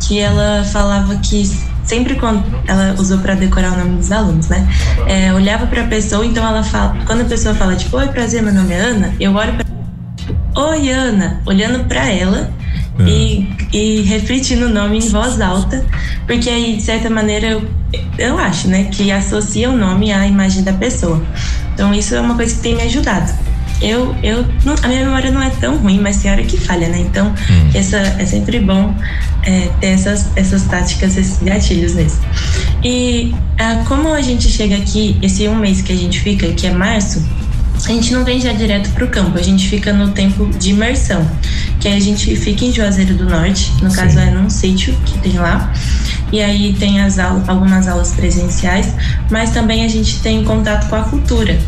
Speaker 3: que ela falava que sempre quando ela usou para decorar o nome dos alunos, né? É, olhava para a pessoa, então ela fala, quando a pessoa fala tipo, oi, prazer, meu nome é Ana, eu olho para Oi, Ana, olhando para ela é. e, e refletindo o nome em voz alta, porque aí, de certa maneira, eu, eu acho, né, que associa o nome à imagem da pessoa. Então, isso é uma coisa que tem me ajudado eu, eu não, a minha memória não é tão ruim, mas tem hora que falha, né? Então, hum. essa, é sempre bom é, ter essas, essas táticas, esses gatilhos nesse. E ah, como a gente chega aqui, esse um mês que a gente fica, que é março, a gente não vem já direto para o campo, a gente fica no tempo de imersão, que aí a gente fica em Juazeiro do Norte, no Sim. caso é num sítio que tem lá, e aí tem as aulas, algumas aulas presenciais, mas também a gente tem contato com a cultura.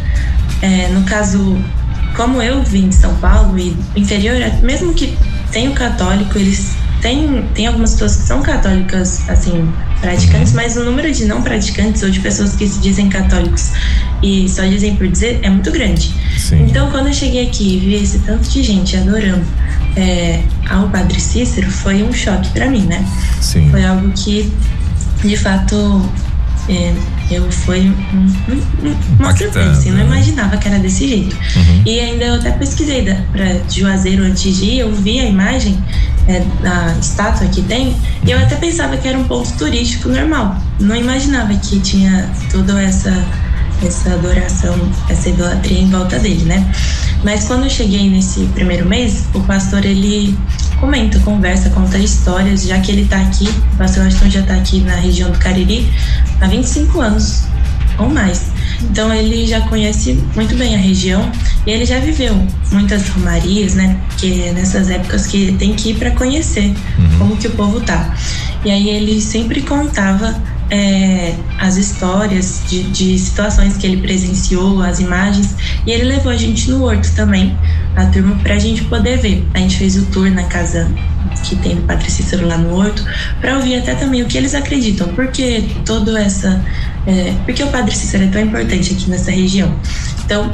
Speaker 3: É, no caso, como eu vim de São Paulo e interior, mesmo que tenha o católico, eles têm, tem algumas pessoas que são católicas, assim, praticantes, uhum. mas o número de não praticantes ou de pessoas que se dizem católicos e só dizem por dizer é muito grande. Sim. Então, quando eu cheguei aqui e vi esse tanto de gente adorando é, ao Padre Cícero, foi um choque para mim, né? Sim. Foi algo que, de fato, é, eu foi um, um, uma surpresa, assim, não né? imaginava que era desse jeito. Uhum. E ainda eu até pesquisei para Juazeiro antes de ir, eu vi a imagem é, a estátua que tem, e eu até pensava que era um ponto turístico normal. Não imaginava que tinha toda essa essa adoração, essa idolatria em volta dele, né? Mas quando eu cheguei nesse primeiro mês, o pastor ele comenta, conversa, conta histórias, já que ele tá aqui, o pastor Aston já tá aqui na região do Cariri há 25 anos ou mais. Então ele já conhece muito bem a região e ele já viveu muitas romarias, né? Que é nessas épocas que tem que ir para conhecer uhum. como que o povo tá. E aí ele sempre contava é, as histórias de, de, situações que ele presenciou, as imagens, e ele levou a gente no horto também, a turma, para a gente poder ver. A gente fez o tour na casa que tem do Padre Cícero lá no horto, para ouvir até também o que eles acreditam, porque todo essa. É, porque o Padre Cícero é tão importante aqui nessa região. Então,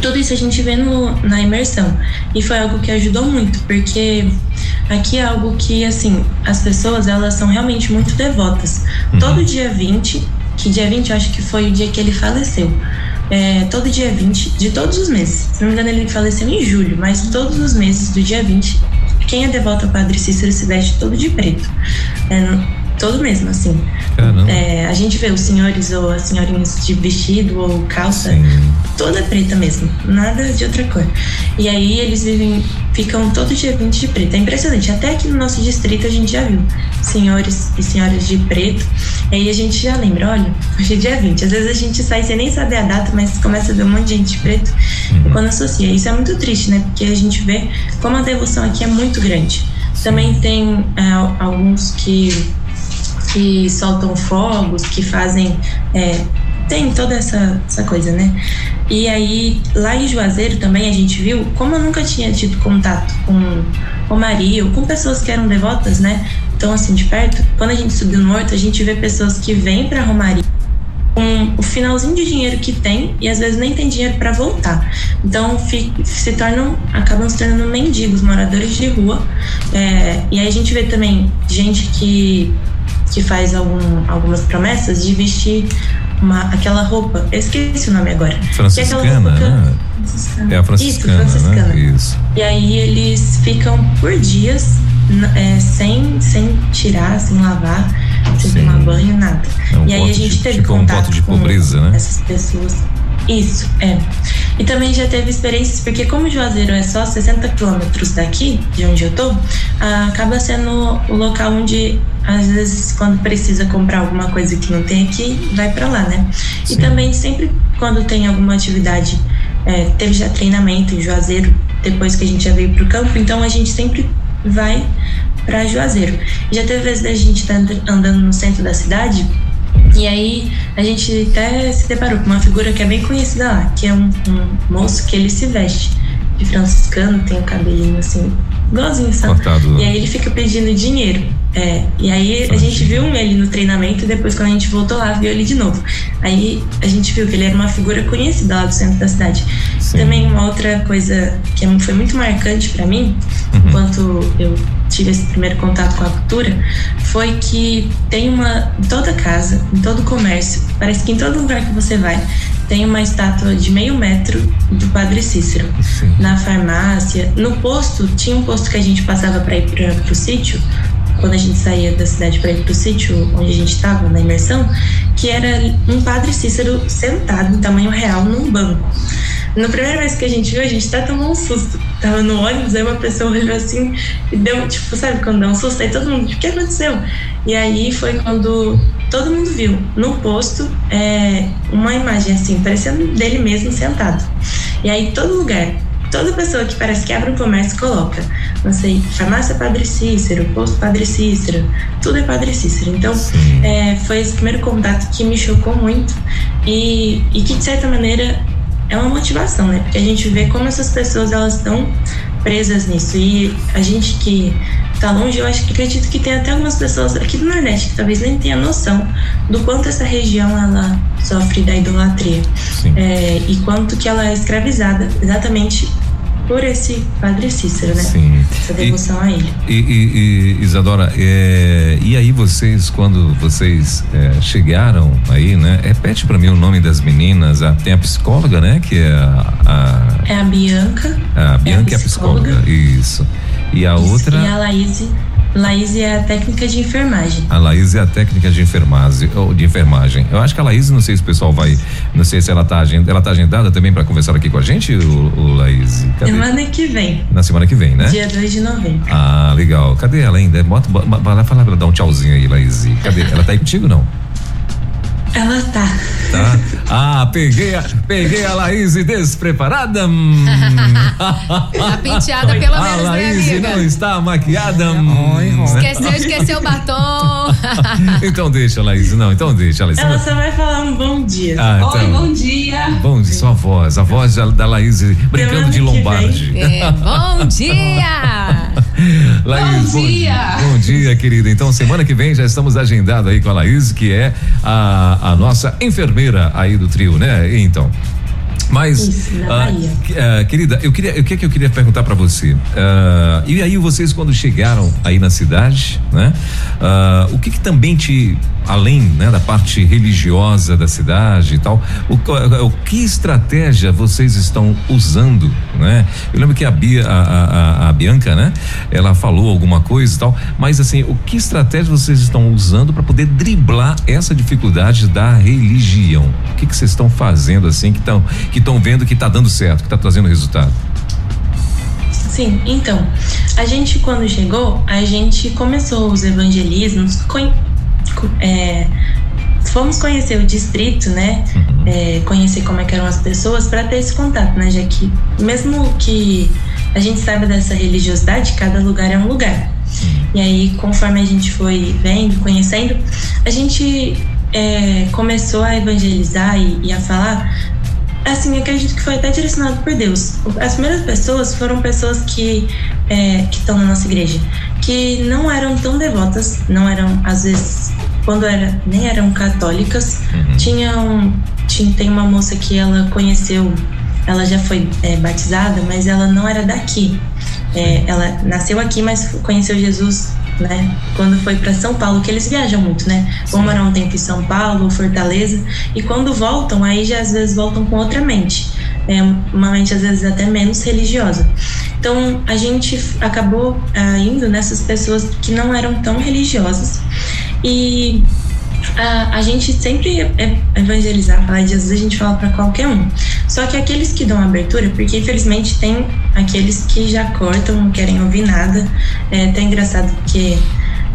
Speaker 3: tudo isso a gente vê no, na imersão. E foi algo que ajudou muito, porque aqui é algo que, assim, as pessoas, elas são realmente muito devotas. Uhum. Todo dia 20, que dia 20 eu acho que foi o dia que ele faleceu. É, todo dia 20 de todos os meses. Se não me engano, ele faleceu em julho, mas todos os meses do dia 20, quem é devoto ao Padre Cícero se veste todo de preto. É, todo mesmo, assim. É, a gente vê os senhores ou as senhorinhas de vestido ou calça, Sim. toda preta mesmo, nada de outra cor. E aí eles vivem, ficam todo dia 20 de preto. É impressionante, até aqui no nosso distrito a gente já viu senhores e senhoras de preto. E aí a gente já lembra, olha, hoje é dia 20. Às vezes a gente sai sem nem saber a data, mas começa a ver um monte de gente de preto uhum. e quando associa. Isso é muito triste, né? Porque a gente vê como a devoção aqui é muito grande. Também tem é, alguns que que soltam fogos, que fazem. É, tem toda essa, essa coisa, né? E aí, lá em Juazeiro também a gente viu, como eu nunca tinha tido contato com, com Maria ou com pessoas que eram devotas, né? Então, assim, de perto, quando a gente subiu no horto, a gente vê pessoas que vêm pra Romaria com o finalzinho de dinheiro que tem e às vezes nem tem dinheiro para voltar. Então se tornam, acabam se tornando mendigos, moradores de rua. É, e aí a gente vê também gente que que faz algum, algumas promessas de vestir uma, aquela roupa. Eu esqueci o nome agora.
Speaker 2: Franciscana,
Speaker 3: é
Speaker 2: né? É a franciscana,
Speaker 3: Isso, franciscana.
Speaker 2: Né? Isso.
Speaker 3: E aí eles ficam por dias é, sem, sem tirar, sem lavar, sem Sim. tomar banho, nada.
Speaker 2: É um
Speaker 3: e aí a gente
Speaker 2: de,
Speaker 3: teve
Speaker 2: tipo
Speaker 3: contato
Speaker 2: um de pobreza, né?
Speaker 3: Essas pessoas. Isso, é. E também já teve experiências, porque como Juazeiro é só 60 quilômetros daqui, de onde eu tô, acaba sendo o local onde, às vezes, quando precisa comprar alguma coisa que não tem aqui, vai para lá, né? Sim. E também sempre quando tem alguma atividade, é, teve já treinamento em Juazeiro, depois que a gente já veio pro campo, então a gente sempre vai para Juazeiro. Já teve vezes da gente estar tá andando no centro da cidade e aí a gente até se deparou com uma figura que é bem conhecida lá, que é um, um moço que ele se veste de franciscano, tem o cabelinho assim, igualzinho, sabe? Cortado. E aí ele fica pedindo dinheiro. É, e aí a gente viu ele no treinamento e depois quando a gente voltou lá, viu ele de novo. Aí a gente viu que ele era uma figura conhecida lá do centro da cidade. Sim. Também uma outra coisa que foi muito marcante para mim, uhum. enquanto eu tive esse primeiro contato com a cultura, foi que tem uma em toda casa, em todo comércio, parece que em todo lugar que você vai, tem uma estátua de meio metro do Padre Cícero. Sim. Na farmácia, no posto, tinha um posto que a gente passava para ir para o sítio, quando a gente saía da cidade para ir para o sítio onde a gente estava, na imersão, que era um Padre Cícero sentado em tamanho real num banco. Na primeira vez que a gente viu, a gente até tomou um susto. Tava no ônibus, aí uma pessoa olhou assim e deu, tipo, sabe quando dá um susto? Aí todo mundo, o que aconteceu? E aí foi quando todo mundo viu no posto é, uma imagem assim, parecendo dele mesmo sentado. E aí todo lugar toda pessoa que parece que abre um comércio coloca, não sei, farmácia Padre Cícero, posto Padre Cícero, tudo é Padre Cícero. Então, é, foi esse primeiro contato que me chocou muito e, e que, de certa maneira, é uma motivação, né? Porque a gente vê como essas pessoas elas estão presas nisso. E a gente que tá longe, eu acho que acredito que tem até algumas pessoas aqui do Nordeste que talvez nem tenha noção do quanto essa região ela sofre da idolatria é, e quanto que ela é escravizada exatamente por esse Padre Cícero, né? Sim. Essa devoção
Speaker 2: e,
Speaker 3: a ele.
Speaker 2: E, e, e Isadora, é, e aí vocês, quando vocês é, chegaram aí, né? Repete para mim o nome das meninas. A, tem a psicóloga, né? Que é a.
Speaker 3: a é a Bianca.
Speaker 2: A Bianca é a psicóloga. É a psicóloga. Isso. E a outra.
Speaker 3: E a Laís, Laís é a técnica de enfermagem.
Speaker 2: A Laís é a técnica de enfermagem, ou de enfermagem. Eu acho que a Laís, não sei se o pessoal vai, não sei se ela tá ela tá agendada também para conversar aqui com a gente, o, o Laís. Cadê?
Speaker 3: Semana que vem,
Speaker 2: Na semana que vem, né?
Speaker 3: dia 2 de novembro.
Speaker 2: Ah, legal. Cadê ela ainda? Bota, vai lá falar pra ela dar um tchauzinho aí, Laís. Cadê? Ela tá aí contigo não?
Speaker 3: Ela tá.
Speaker 2: Tá? Ah, peguei a, peguei a Laís despreparada. Hum.
Speaker 5: Tá penteada pelo
Speaker 2: a
Speaker 5: menos, né,
Speaker 2: Laís
Speaker 5: amiga?
Speaker 2: não está maquiada. hum.
Speaker 6: Oi.
Speaker 5: Esqueceu, esqueceu o batom. (laughs)
Speaker 2: Então deixa, Laís. Não, então deixa, Laís.
Speaker 3: Ela só vai falar um bom dia.
Speaker 2: Ah, então.
Speaker 7: bom dia.
Speaker 2: Bom, sua voz, a voz da, Laís brincando de lombarde.
Speaker 5: É, bom (laughs) dia! (laughs)
Speaker 2: Laís,
Speaker 7: Bom dia.
Speaker 2: Bom dia, querida. Então, semana que vem já estamos agendados aí com a Laís, que é a, a nossa enfermeira aí do trio, né? Então. Mas,
Speaker 3: Isso,
Speaker 2: ah, ah, querida, eu queria, o que é que eu queria perguntar para você? Ah, e aí vocês quando chegaram aí na cidade, né? Ah, o que que também te, além, né, da parte religiosa da cidade e tal, o, o que estratégia vocês estão usando, né? Eu lembro que a Bia, a, a- a- a Bianca, né? Ela falou alguma coisa e tal, mas assim, o que estratégia vocês estão usando para poder driblar essa dificuldade da religião? O que que vocês estão fazendo assim que estão que estão vendo que está dando certo, que está trazendo resultado?
Speaker 3: Sim, então, a gente quando chegou, a gente começou os evangelismos, é, fomos conhecer o distrito, né? É, conhecer como é eram as pessoas para ter esse contato, né? Já que mesmo que a gente saiba dessa religiosidade, cada lugar é um lugar. E aí, conforme a gente foi vendo, conhecendo, a gente é, começou a evangelizar e, e a falar assim, acredito que foi até direcionado por Deus. As primeiras pessoas foram pessoas que é, que estão na nossa igreja, que não eram tão devotas, não eram às vezes quando era nem eram católicas. Tinham tinha, tem uma moça que ela conheceu, ela já foi é, batizada, mas ela não era daqui. É, ela nasceu aqui, mas conheceu Jesus, né? Quando foi para São Paulo, que eles viajam muito, né? Vão morar um tempo em São Paulo, Fortaleza, e quando voltam, aí já às vezes voltam com outra mente, é, uma mente às vezes até menos religiosa. Então a gente acabou ah, indo nessas pessoas que não eram tão religiosas e a, a gente sempre é evangelizar, falar de Jesus, a gente fala para qualquer um. Só que aqueles que dão abertura, porque infelizmente tem aqueles que já cortam, não querem ouvir nada. É até engraçado porque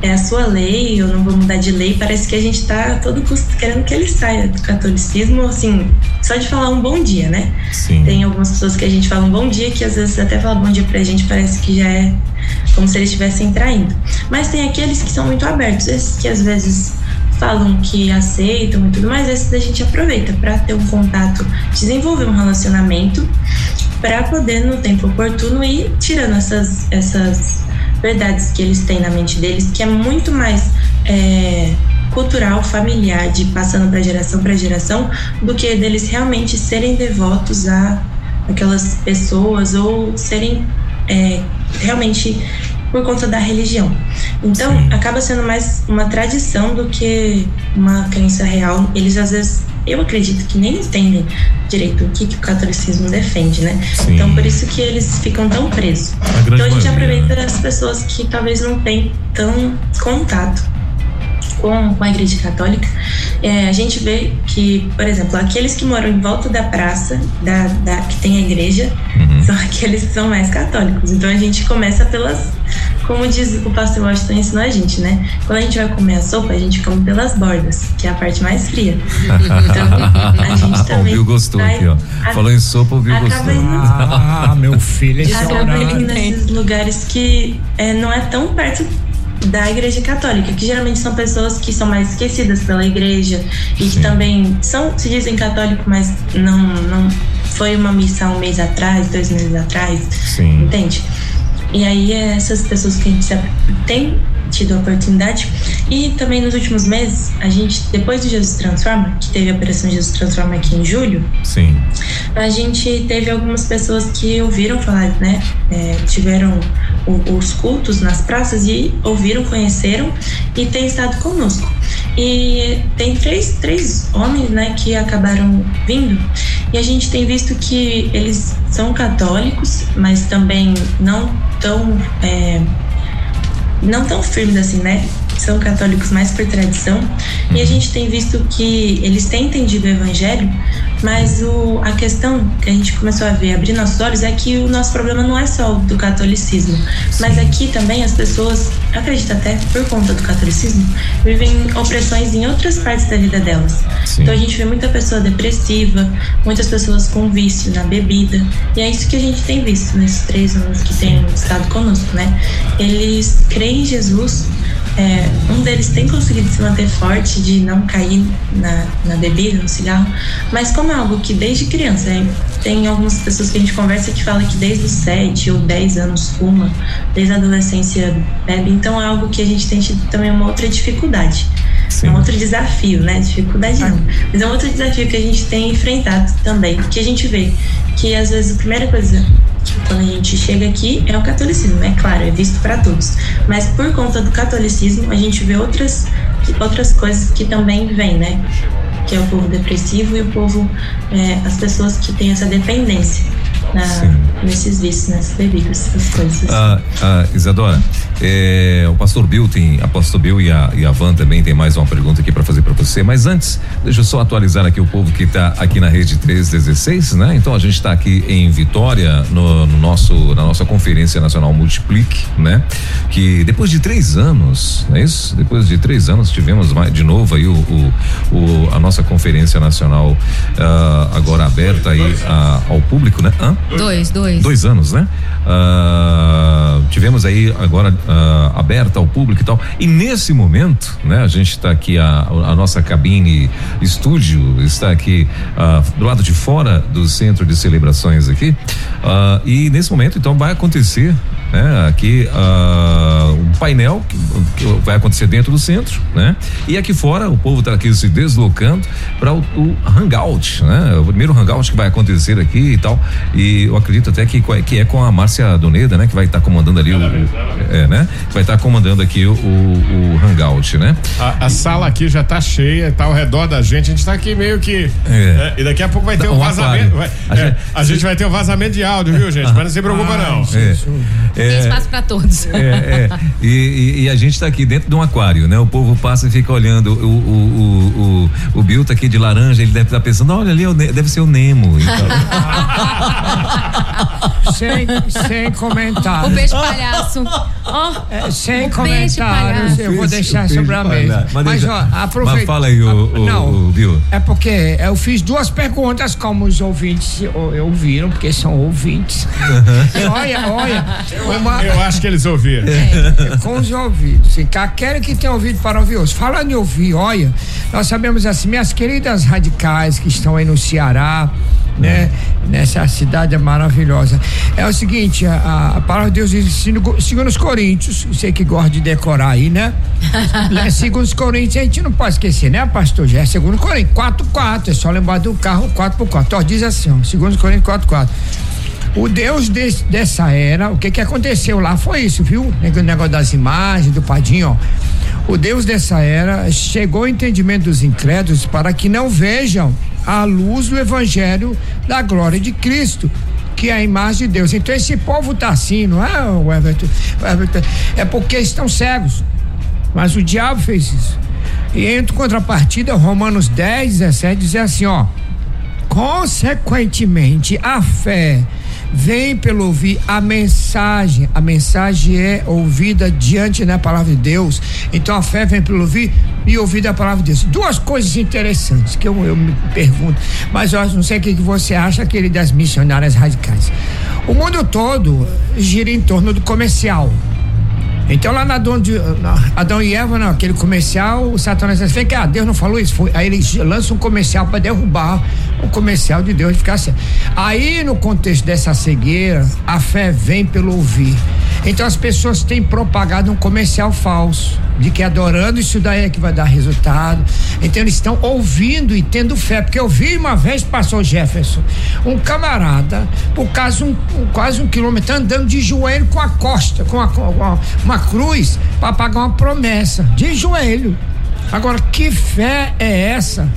Speaker 3: é a sua lei, eu não vou mudar de lei, parece que a gente tá a todo custo querendo que ele saia do catolicismo, assim, só de falar um bom dia, né?
Speaker 2: Sim.
Speaker 3: Tem algumas pessoas que a gente fala um bom dia, que às vezes até fala bom dia pra gente, parece que já é como se eles estivessem traindo. Mas tem aqueles que são muito abertos, esses que às vezes falam que aceitam e tudo mais, esses a gente aproveita para ter um contato, desenvolver um relacionamento, para poder no tempo oportuno ir tirando essas, essas verdades que eles têm na mente deles, que é muito mais é, cultural, familiar, de passando para geração para geração, do que deles realmente serem devotos a aquelas pessoas ou serem é, realmente por conta da religião. Então,
Speaker 2: Sim.
Speaker 3: acaba sendo mais uma tradição do que uma crença real. Eles às vezes, eu acredito que nem entendem direito o que, que o catolicismo defende, né?
Speaker 2: Sim.
Speaker 3: Então, por isso que eles ficam tão presos.
Speaker 2: A
Speaker 3: Então, a gente
Speaker 2: maioria,
Speaker 3: aproveita
Speaker 2: né?
Speaker 3: as pessoas que talvez não têm tão contato com, com a igreja católica, é, a gente vê que, por exemplo, aqueles que moram em volta da praça, da, da- que tem a igreja,
Speaker 2: Uhum.
Speaker 3: são (laughs) aqueles que são mais católicos. Então a gente começa pelas, como diz o pastor Washington ensinou a gente, né? Quando a gente vai comer a sopa, a gente come pelas bordas, que é a parte mais fria. Então a gente
Speaker 2: o (laughs)
Speaker 3: também.
Speaker 2: Bill gostou
Speaker 3: vai-
Speaker 2: aqui, ó.
Speaker 3: a-
Speaker 2: Falou em sopa, o Bill
Speaker 3: acaba
Speaker 2: gostou.
Speaker 3: indo- (laughs)
Speaker 6: Ah, meu filho, esse
Speaker 3: acaba indo nesses lugares que é, não é tão perto da igreja católica, que geralmente são pessoas que são mais esquecidas pela igreja e que
Speaker 2: Sim.
Speaker 3: também são, se dizem católico, mas não, não foi uma missa um mês atrás, dois meses atrás,
Speaker 2: Sim.
Speaker 3: entende? E aí essas pessoas que a gente tem tido a oportunidade e também nos últimos meses a gente depois do Jesus Transforma que teve a operação Jesus Transforma aqui em julho
Speaker 2: Sim.
Speaker 3: a gente teve algumas pessoas que ouviram falar, né? É, tiveram os cultos nas praças e ouviram, conheceram e têm estado conosco. E tem três, três homens, né, que acabaram vindo E a gente tem visto que eles são católicos, mas também não tão é, não tão firmes assim, né? São católicos mais por tradição. E a uhum. gente tem visto que eles têm entendido o evangelho, mas o, a questão que a gente começou a ver, abrir nossos olhos, é que o nosso problema não é só do catolicismo, mas aqui também as pessoas, acredito até por conta do catolicismo, vivem opressões em outras partes da vida delas. Sim. Então a gente vê muita pessoa depressiva, muitas pessoas com vício na bebida, e é isso que a gente tem visto nesses três anos que têm estado conosco, né? Eles creem em Jesus, é, um deles tem conseguido se manter forte de não cair na, na bebida, no cigarro, mas como é algo que desde criança, hein? tem algumas pessoas que a gente conversa que fala que desde os 7 ou 10 anos fuma, desde a adolescência bebe, então é algo que a gente tem tido também uma outra dificuldade. Sim. É um outro desafio, né? Dificuldade não. Mas é um outro desafio que a gente tem enfrentado também. Que a gente vê que às vezes a primeira coisa quando a gente chega aqui é o catolicismo, é claro, é visto para todos. Mas por conta do catolicismo, a gente vê outras, outras coisas que também vêm, né? Que é o povo depressivo e o povo, é, as pessoas que têm essa dependência na, nesses vícios, nessas bebidas, essas coisas.
Speaker 2: Ah, ah, Isadora, é, o pastor Bill tem, a pastor Bill e a, e a Van também tem mais uma pergunta aqui para fazer para você, mas antes, deixa eu só atualizar aqui o povo que está aqui na rede 316, né? Então a gente está aqui em Vitória, no, no, nosso, na nossa conferência nacional Multiplique, né? Que depois de três anos, não é isso? Depois de três anos tivemos mais, de novo aí o, o, o a nossa conferência nacional uh, agora aberta aí uh, ao público, né? Hã?
Speaker 5: Dois, dois.
Speaker 2: Dois anos, né? Uh, tivemos aí agora uh, aberta ao público e tal. E nesse momento, né? A gente está aqui, a, a, nossa cabine estúdio está aqui uh, do lado de fora do centro de celebrações aqui. e nesse momento, então, vai acontecer né? Aqui uh, um painel que, que, vai acontecer dentro do centro, né? E aqui fora o povo está aqui se deslocando para o, o, hangout, né? O primeiro hangout que vai acontecer aqui e tal. E eu acredito até que, que é com a Márcia Doneda, né? Que vai estar tá comandando ali o, é, né? Vai estar tá comandando aqui o, o, hangout, né?
Speaker 4: A, a, sala aqui já está cheia, está ao redor da gente. A gente está aqui meio que é. É, e daqui a pouco vai ter um, um vazamento. Vai, a, é, gente, a gente vai ter um vazamento de áudio, viu, gente? Mas não se preocupa ah, não.
Speaker 5: É. Tem é, espaço para todos.
Speaker 2: É, é. E, e, e, a gente está aqui dentro de um aquário, né? O povo passa e fica olhando. O, o, o, o, o Bill tá aqui de laranja, ele deve estar tá pensando, olha ali, deve ser o Nemo. Então. (laughs)
Speaker 6: sem, sem comentários.
Speaker 5: O beijo palhaço.
Speaker 6: Oh, é, sem comentários, eu vou deixar sobre a mesa. Mas, mas ó, aproveita. Mas
Speaker 2: fala aí, o, o, não,
Speaker 6: o Bill. É porque eu fiz duas perguntas, como os ouvintes ouviram, porque são ouvintes. Uhum. olha, olha, (laughs)
Speaker 4: uma... Eu acho que eles ouviram.
Speaker 6: É, (laughs) com os ouvidos. Sim, aquele que tem ouvido para ouvir outros. Falando em ouvir, olha, nós sabemos assim, minhas queridas radicais que estão aí no Ceará, né? Nessa cidade maravilhosa. É o seguinte, a, a palavra de Deus diz, segundo os Coríntios, você que gosta de decorar aí, né? (laughs) segundo os Coríntios, a gente não pode esquecer, né, pastor? Já é segundo Coríntios, 4 4 é só lembrar do carro 4 por 4 Ó, diz assim, ó, segundo os Coríntios 4 4 o Deus de, dessa era, o que que aconteceu lá foi isso, viu? O negócio das imagens, do padinho, ó. O Deus dessa era chegou ao entendimento dos incrédulos para que não vejam a luz do evangelho da glória de Cristo que é a imagem de Deus. Então esse povo tá assim, não é, Everton? É porque estão cegos. Mas o diabo fez isso. E em contrapartida, Romanos 10, 17 diz assim, ó. Consequentemente, a fé vem pelo ouvir a mensagem. A mensagem é ouvida diante da palavra de Deus. Então a fé vem pelo ouvir e ouvir a palavra de Deus. Duas coisas interessantes que eu, eu me pergunto, mas eu não sei o que você acha, aquele das missionárias radicais. O mundo todo gira em torno do comercial. Então lá na de, na Adão e Eva, naquele comercial, o Satanás disse que ah, Deus não falou isso. Foi, aí ele lança um comercial para derrubar o comercial de Deus de ficar assim. Aí no contexto dessa cegueira, a fé vem pelo ouvir. Então as pessoas têm propagado um comercial falso de que adorando isso daí é que vai dar resultado. Então eles estão ouvindo e tendo fé, porque eu vi uma vez passou Jefferson, um camarada, por quase um, quase um quilômetro andando de joelho com a costa, com, a, com uma cruz para pagar uma promessa de joelho. Agora que fé é essa?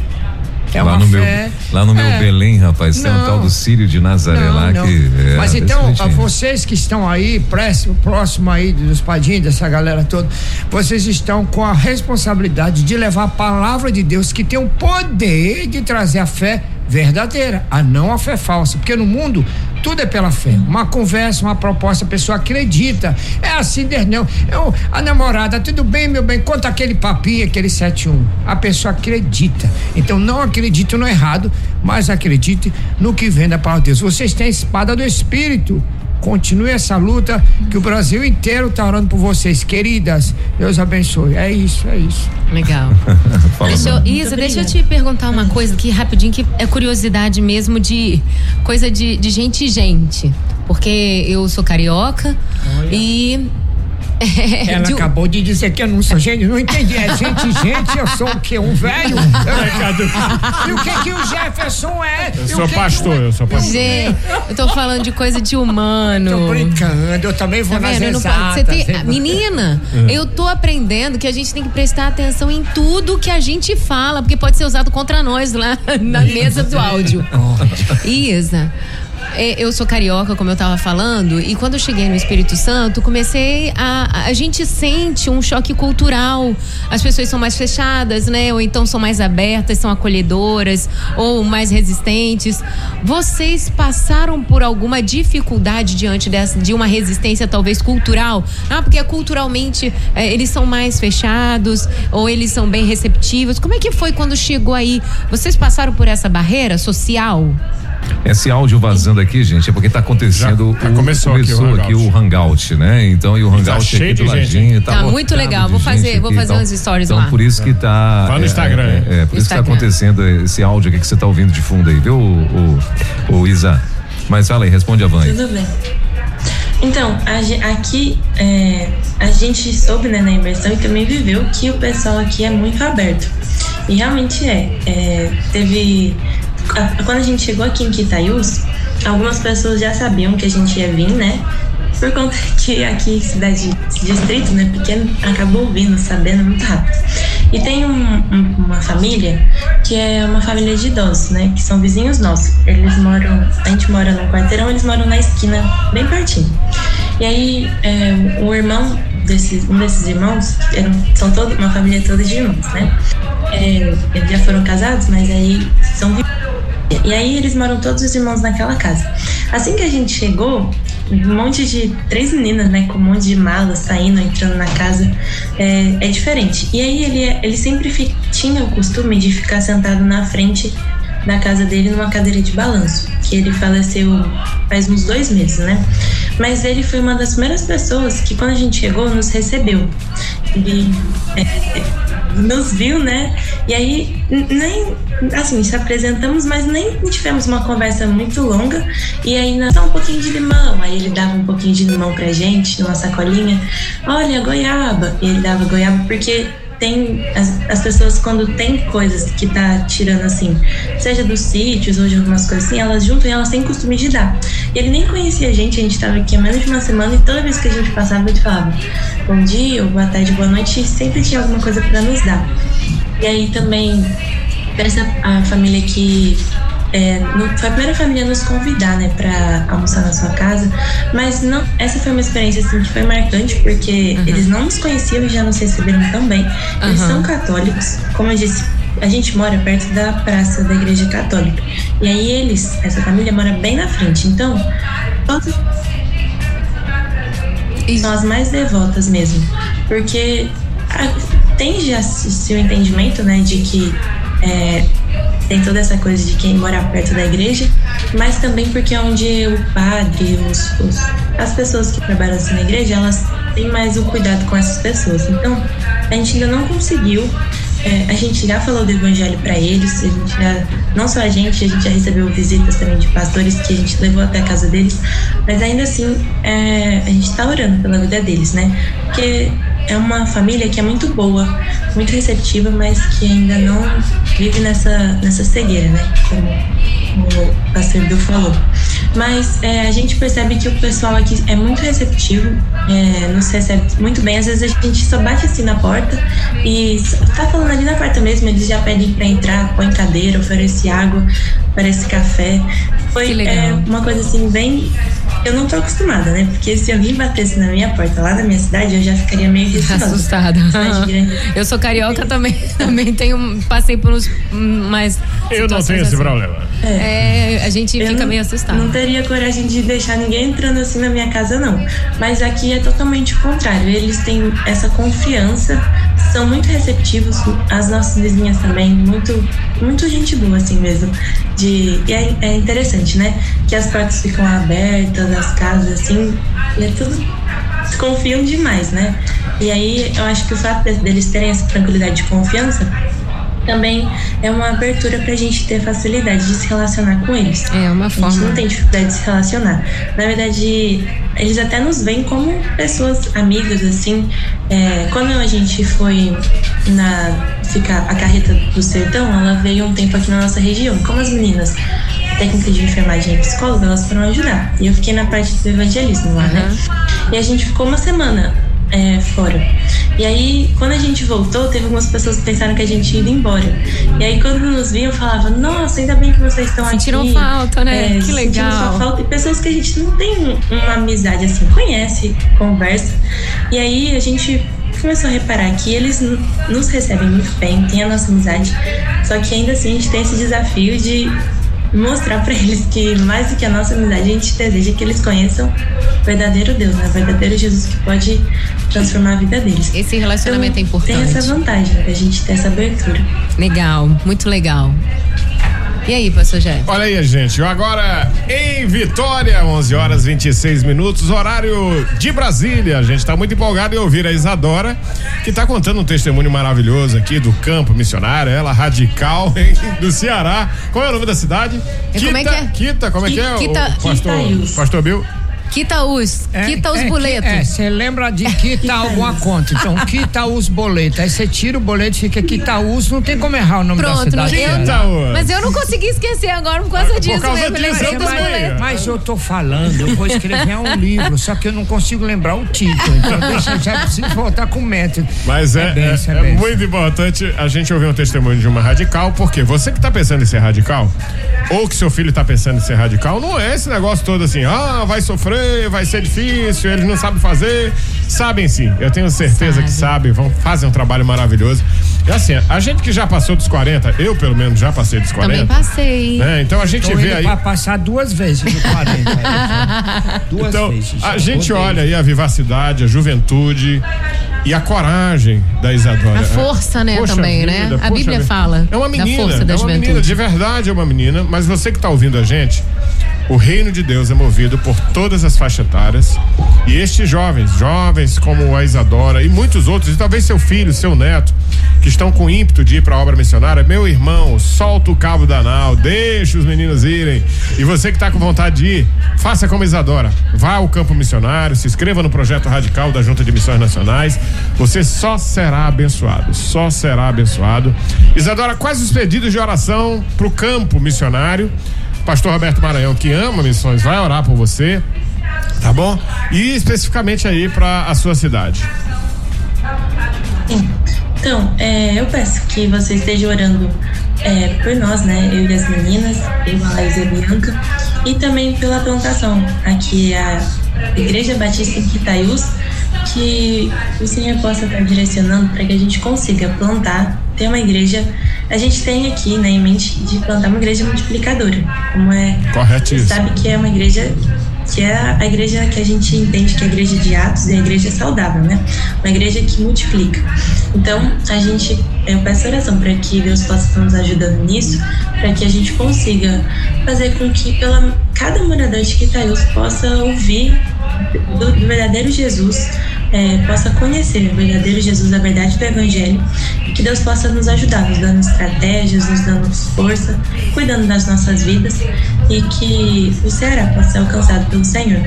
Speaker 6: É
Speaker 2: lá no
Speaker 6: fé.
Speaker 2: meu lá no meu
Speaker 6: É.
Speaker 2: Belém, rapaz, tem um
Speaker 6: Não.
Speaker 2: tal do Sírio de Nazaré
Speaker 6: Não,
Speaker 2: lá
Speaker 6: não.
Speaker 2: que é,
Speaker 6: Mas então, vocês que estão aí, próximo, próximo aí dos padinhos, dessa galera toda, vocês estão com a responsabilidade de levar a palavra de Deus que tem o poder de trazer a fé verdadeira, a não a fé falsa. Porque no mundo tudo é pela fé. Uma conversa, uma proposta, a pessoa acredita. É assim, não. Eu, a namorada, tudo bem, meu bem, conta aquele papinho, aquele 71. A pessoa acredita. Então não acredite no errado, mas acredite no que vem da palavra de Deus. Vocês têm a espada do Espírito. Continue essa luta que o Brasil inteiro está orando por vocês, queridas. Deus abençoe. É isso, é isso.
Speaker 5: Legal. (laughs) Deixa. Isa, deixa eu te perguntar uma coisa aqui rapidinho, que é curiosidade mesmo de coisa de, de gente e gente. Porque eu sou carioca e.
Speaker 6: Ela
Speaker 5: de-
Speaker 6: acabou de dizer que eu não sou gente, não entendi. É gente, gente, eu sou o quê? Um velho? (laughs) e o que que o Jefferson é?
Speaker 4: Eu sou pastor,
Speaker 6: o-
Speaker 4: eu sou pastor.
Speaker 5: Gente, eu tô falando de coisa de humano.
Speaker 6: Tô brincando, eu também vou
Speaker 5: Tá
Speaker 6: nas?
Speaker 5: Eu
Speaker 6: exatas.
Speaker 5: você tem- menina, eu tô aprendendo que a gente tem que prestar atenção em tudo que a gente fala, porque pode ser usado contra nós lá (laughs) na mesa do áudio. Isa, é, eu sou carioca, como eu tava falando, e quando eu cheguei no Espírito Santo, comecei a. A gente sente um choque cultural. As pessoas são mais fechadas, né? Ou então são mais abertas, são acolhedoras, ou mais resistentes. Vocês passaram por alguma dificuldade diante dessa, de uma resistência, talvez cultural? Ah, porque culturalmente é, eles são mais fechados, ou eles são bem receptivos. Como é que foi quando chegou aí? Vocês passaram por essa barreira social?
Speaker 2: Esse áudio vazando aqui, gente, é porque tá acontecendo.
Speaker 4: Já- já
Speaker 2: o-
Speaker 4: começou aqui o
Speaker 2: aqui o Hangout, né? Então, e o Hangout aqui
Speaker 4: cheio
Speaker 2: do
Speaker 4: de gente,
Speaker 2: ladinho. Tá,
Speaker 5: Tá muito legal, vou fazer- vou
Speaker 2: aqui
Speaker 5: fazer uns stories
Speaker 2: então,
Speaker 5: lá.
Speaker 2: por isso que tá.
Speaker 4: Vai no
Speaker 2: é,
Speaker 4: Instagram.
Speaker 2: É, é, por isso que tá
Speaker 5: Instagram.
Speaker 2: acontecendo esse áudio aqui que você tá ouvindo de fundo aí, viu, o, o, o Isa? Mas fala aí, responde a Van.
Speaker 3: Tudo bem. Então, a aqui é, a gente soube né, na imersão e também viveu que o pessoal aqui é muito aberto. E realmente é. É, teve. Quando a gente chegou aqui em Quitaiús, algumas pessoas já sabiam que a gente ia vir, né? Por conta que aqui, cidade, distrito, né, pequeno, acabou vindo, sabendo muito rápido. E tem um- um- uma família que é uma família de idosos, né? Que são vizinhos nossos. Eles moram. A gente mora num quarteirão, eles moram na esquina, bem pertinho. E aí, é, o irmão desses, um desses irmãos, eram, são todo, uma família toda de irmãos, né? É, eles já foram casados, mas aí são e aí eles moram todos os irmãos naquela casa. Assim que a gente chegou, um monte de três meninas, né, com um monte de malas saindo, entrando na casa, é, é diferente. E aí ele, ele sempre tinha o costume de ficar sentado na frente da casa dele numa cadeira de balanço, que ele faleceu faz uns dois meses, né? Mas ele foi uma das primeiras pessoas que quando a gente chegou nos recebeu. Ele é, nos viu, né? E aí nem assim, se apresentamos, mas nem tivemos uma conversa muito longa. E aí nós um pouquinho de limão. Aí ele dava um pouquinho de limão pra gente, numa sacolinha. Olha, goiaba. E ele dava goiaba porque tem as, as pessoas quando tem coisas que tá tirando assim, seja dos sítios ou de algumas coisas assim, elas juntam e elas têm costume de dar. E ele nem conhecia a gente, a gente tava aqui há menos de uma semana e toda vez que a gente passava ele falava bom dia, ou boa tarde, boa noite, e sempre tinha alguma coisa para nos dar. E aí também essa a família que é, no- foi a primeira família a nos convidar, né, pra almoçar na sua casa. Mas não, essa foi uma experiência assim, que foi marcante, porque eles não nos conheciam e já nos receberam também. Eles
Speaker 5: Uhum.
Speaker 3: são católicos, como eu disse. A gente mora perto da praça da igreja católica. E aí eles, essa família mora bem na frente. Então, todos são as mais devotas mesmo. Porque ah, tem já se, se o entendimento, né, de que é, tem toda essa coisa de quem mora perto da igreja, mas também porque é onde o padre, os, os- as pessoas que trabalham assim na igreja, elas têm mais o cuidado com essas pessoas. Então, a gente ainda não conseguiu. É, a gente já falou do evangelho para eles, a gente já, não só a gente, a gente já recebeu visitas também de pastores que a gente levou até a casa deles, mas ainda assim é, a gente tá orando pela vida deles, né? Porque é uma família que é muito boa, muito receptiva, mas que ainda não vive nessa, nessa cegueira, né? Como, como o pastor Bill falou. Mas é, a gente percebe que o pessoal aqui é muito receptivo, é, nos recebe muito bem. Às vezes a gente só bate assim na porta e tá falando ali na porta mesmo, eles já pedem para entrar, põe cadeira, oferece água, oferece café. Foi é, uma coisa assim bem eu não tô acostumada, né? Porque se alguém batesse na minha porta lá na minha cidade, eu já ficaria meio (laughs) receosa.
Speaker 5: Assustada. Eu sou carioca também, (laughs) também tenho, passei por uns mais.
Speaker 4: Eu não tenho esse assim. problema.
Speaker 5: É, é, a gente eu fica não, meio assustado.
Speaker 3: Não teria coragem de deixar ninguém entrando assim na minha casa, não. Mas aqui é totalmente o contrário. Eles têm essa confiança, são muito receptivos, as nossas vizinhas também, muito, muito gente boa, assim mesmo. De, e é, é interessante, né? Que as portas ficam abertas das casas, assim, e é tudo. Confiam demais, né? E aí eu acho que o fato deles terem essa tranquilidade de confiança também é uma abertura para a gente ter facilidade de se relacionar com eles.
Speaker 5: É uma forma.
Speaker 3: A gente não tem dificuldade de se relacionar. Na verdade, eles até nos veem como pessoas amigas, assim. É, quando a gente foi na ficar a carreta do sertão, ela veio um tempo aqui na nossa região. Como as meninas técnica de enfermagem e psicóloga, elas foram ajudar. E eu fiquei na parte do evangelismo lá, uhum. né? E a gente ficou uma semana é, fora. E aí, quando a gente voltou, teve algumas pessoas que pensaram que a gente ia embora. E aí, quando nos viam, falavam: Nossa, ainda bem que vocês estão aqui.
Speaker 5: Sentiram falta, né? É, que legal. Sua
Speaker 3: falta. E pessoas que a gente não tem uma amizade assim, conhece, conversa. E aí, a gente começou a reparar que eles nos recebem muito bem, tem a nossa amizade, só que ainda assim a gente tem esse desafio de mostrar para eles que mais do que a nossa amizade, a gente deseja que eles conheçam o verdadeiro Deus, né? o verdadeiro Jesus que pode transformar a vida deles.
Speaker 5: Esse relacionamento
Speaker 3: então,
Speaker 5: é importante.
Speaker 3: Tem essa vantagem da gente ter essa abertura.
Speaker 5: Legal, muito legal. E aí, pastor Jé?
Speaker 4: Olha aí, gente. Agora em Vitória, 11 horas 26 minutos, horário de Brasília. A gente está muito empolgado em ouvir a Isadora, que está contando um testemunho maravilhoso aqui do campo missionário, ela radical (laughs) hein, do Ceará. Qual é o nome da cidade?
Speaker 5: Quita, como é que é?
Speaker 4: Quita, como é que é?
Speaker 5: Quita,
Speaker 4: o pastor, pastor Bill?
Speaker 5: Quita os, é, quita os é, boletos.
Speaker 6: É, você lembra de quitar alguma conta. Então, (laughs) quita os boletos. Aí você tira o boleto e fica quita os, não tem como errar o nome
Speaker 5: Pronto,
Speaker 6: da cidade.
Speaker 5: Não, não, mas eu não consegui esquecer agora por causa disso por mesmo. Disso, lembrei dos boletos.
Speaker 6: Mas eu tô falando, eu vou escrever um livro, só que eu não consigo lembrar o título. Então, (laughs) deixa, já preciso voltar com o método.
Speaker 4: Mas é, é, é, é muito importante a gente ouvir um testemunho de uma radical, porque você que tá pensando em ser radical, ou que seu filho tá pensando em ser radical, não é esse negócio todo assim, ah, vai sofrer, vai ser difícil eles não sabem fazer. Sabem sim, eu tenho certeza Sabe. que sabem, vão fazer um trabalho maravilhoso. E assim, a gente que já passou dos 40, eu pelo menos já passei dos 40.
Speaker 5: Também passei.
Speaker 4: Né? Então a gente
Speaker 6: Tô
Speaker 4: vê aí.
Speaker 6: Pra passar duas vezes dos (laughs) 40.
Speaker 4: duas então, vezes. A gente olha aí a vivacidade, a juventude e a coragem da Isadora.
Speaker 5: A força, né, poxa também, né? vida, né? A Bíblia vida. fala.
Speaker 4: É uma menina,
Speaker 5: da força da
Speaker 4: é uma
Speaker 5: juventude.
Speaker 4: menina, de verdade é uma menina, mas você que está ouvindo a gente, o reino de Deus é movido por todas as faixas etárias. E estes jovens, jovens como a Isadora e muitos outros, e talvez seu filho, seu neto, que estão com ímpeto de ir para a obra missionária, meu irmão, solta o cabo da nau, deixa os meninos irem. E você que está com vontade de ir, faça como Isadora. Vá ao campo missionário, se inscreva no projeto radical da Junta de Missões Nacionais. Você só será abençoado, só será abençoado. Isadora, quais os pedidos de oração para o campo missionário? Pastor Roberto Maranhão, que ama missões, vai orar por você, tá bom? E especificamente aí para a sua cidade.
Speaker 3: Então, é, eu peço que você esteja orando é, por nós, né? Eu e as meninas, eu, a Laís e a Bianca, e também pela plantação. Aqui é a Igreja Batista em Quitaiús, que o Senhor possa estar direcionando para que a gente consiga plantar, ter uma igreja. A gente tem aqui né, em mente de plantar uma igreja multiplicadora, como é.
Speaker 4: Corretíssimo.
Speaker 3: Sabe que é uma igreja que é a igreja que a gente entende que é a igreja de Atos e a igreja saudável, né? Uma igreja que multiplica. Então, a gente, eu peço oração para que Deus possa estar nos ajudando nisso, para que a gente consiga fazer com que pela, cada morador de Quitaius possa ouvir do, do verdadeiro Jesus, é, possa conhecer o verdadeiro Jesus, a verdade do Evangelho, e que Deus possa nos ajudar, nos dando estratégias, nos dando força, cuidando das nossas vidas e que o Ceará possa ser alcançado pelo Senhor.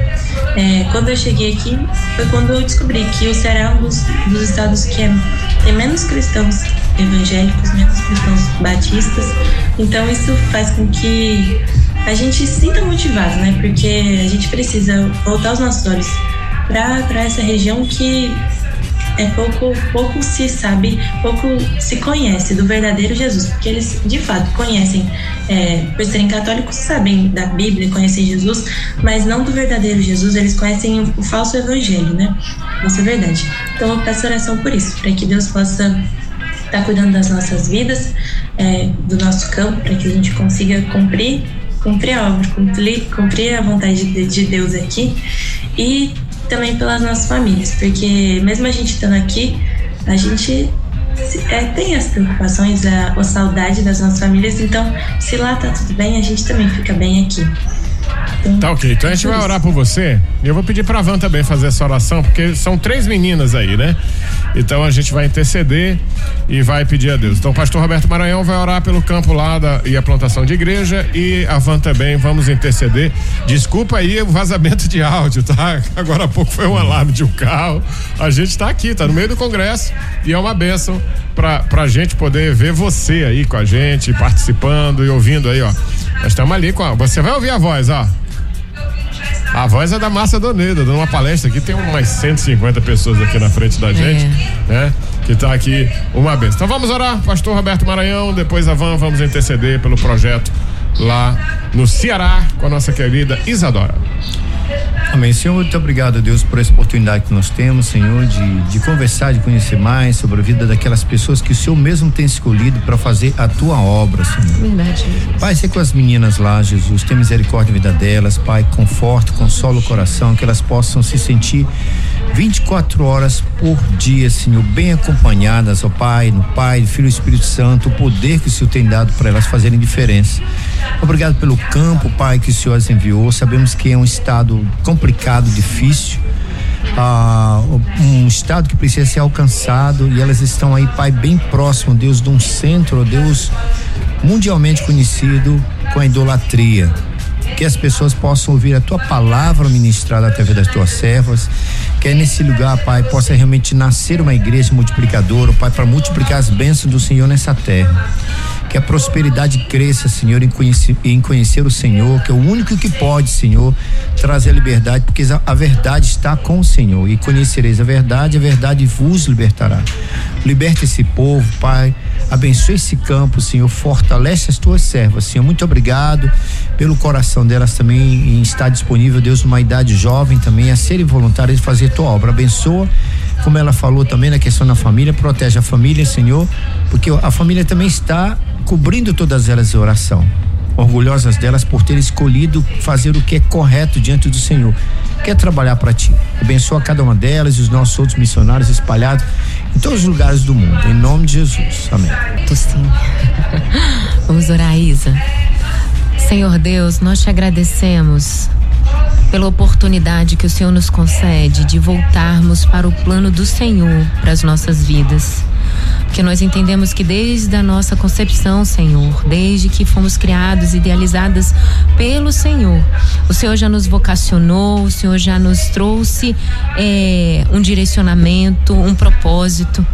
Speaker 3: É, quando eu cheguei aqui, foi quando eu descobri que o Ceará é um dos, dos estados que é, tem menos cristãos evangélicos, menos cristãos batistas, então isso faz com que a gente sinta motivado, né? Porque a gente precisa voltar os nossos olhos para essa região que é pouco, pouco se sabe, pouco se conhece do verdadeiro Jesus, porque eles de fato conhecem, é, por serem católicos, sabem da Bíblia, conhecem Jesus, mas não do verdadeiro Jesus, eles conhecem o, falso evangelho, né? É verdade. Então eu peço oração por isso, para que Deus possa estar tá cuidando das nossas vidas, é, do nosso campo, para que a gente consiga cumprir cumprir a obra, cumprir, cumprir a vontade de, de Deus aqui e também pelas nossas famílias, porque mesmo a gente estando aqui, a gente é, tem as preocupações, a, a saudade das nossas famílias, então se lá tá tudo bem, a gente também fica bem aqui.
Speaker 4: Tá ok, então a gente vai orar por você. Eu vou pedir pra Van também fazer essa oração, porque são três meninas aí, né? Então a gente vai interceder e vai pedir a Deus. Então o pastor Roberto Maranhão vai orar pelo campo lá da, e a plantação de igreja e a Van também vamos interceder. Desculpa aí o vazamento de áudio, tá? (laughs) Agora há pouco foi um alarme de um carro. A gente tá aqui, tá no meio do congresso e é uma bênção pra, pra gente poder ver você aí com a gente, participando e ouvindo aí, ó. Nós estamos ali com a, Você vai ouvir a voz, ó. A voz é da Massa Doneda, dando uma palestra aqui. Tem umas 150 pessoas aqui na frente da gente, é. né? Que está aqui uma vez. Então vamos orar, Pastor Roberto Maranhão. Depois a Van, vamos interceder pelo projeto lá no Ceará com a nossa querida Isadora.
Speaker 7: Amém. Senhor, muito obrigado, Deus, por essa oportunidade que nós temos, Senhor, de, de conversar, de conhecer mais sobre a vida daquelas pessoas que o Senhor mesmo tem escolhido para fazer a tua obra, Senhor. Verdade. Pai, sei com as meninas lá, Jesus, tem misericórdia da vida delas, Pai, conforte, consola o coração, que elas possam se sentir 24 horas por dia, Senhor, bem acompanhadas, ó Pai, no Pai, Filho e Espírito Santo, o poder que o Senhor tem dado para elas fazerem diferença. Obrigado pelo campo, Pai, que o Senhor as enviou. Sabemos que é um estado complicado, difícil. Ah, um estado que precisa ser alcançado e elas estão aí, Pai, bem próximo, Deus, de um centro, Deus, mundialmente conhecido com a idolatria que as pessoas possam ouvir a tua palavra ministrada através das tuas servas, que nesse lugar, Pai, possa realmente nascer uma igreja multiplicadora, Pai, para multiplicar as bênçãos do Senhor nessa terra. Que a prosperidade cresça, Senhor, em conhecer, em conhecer o Senhor, que é o único que pode, Senhor, trazer a liberdade, porque a, verdade está com o Senhor. E conhecereis a verdade, a verdade vos libertará. Liberte esse povo, Pai. Abençoe esse campo, Senhor. Fortalece as tuas servas, Senhor. Muito obrigado pelo coração delas também em estar disponível, Deus, numa idade jovem também, a serem voluntárias de fazer tua obra. Abençoa, como ela falou também na questão da família, protege a família, Senhor, porque a família também está cobrindo todas elas em oração. Orgulhosas delas por ter escolhido fazer o que é correto diante do Senhor. Quer trabalhar para ti. Abençoa cada uma delas e os nossos outros missionários espalhados em todos os lugares do mundo. Em nome de Jesus. Amém.
Speaker 5: Tô sim. (laughs) Vamos orar, Isa. Senhor Deus, nós te agradecemos pela oportunidade que o Senhor nos concede de voltarmos para o plano do Senhor para as nossas vidas que nós entendemos que desde a nossa concepção, Senhor, desde que fomos criados, idealizadas pelo Senhor, o Senhor já nos vocacionou, o Senhor já nos trouxe é, um direcionamento, um propósito.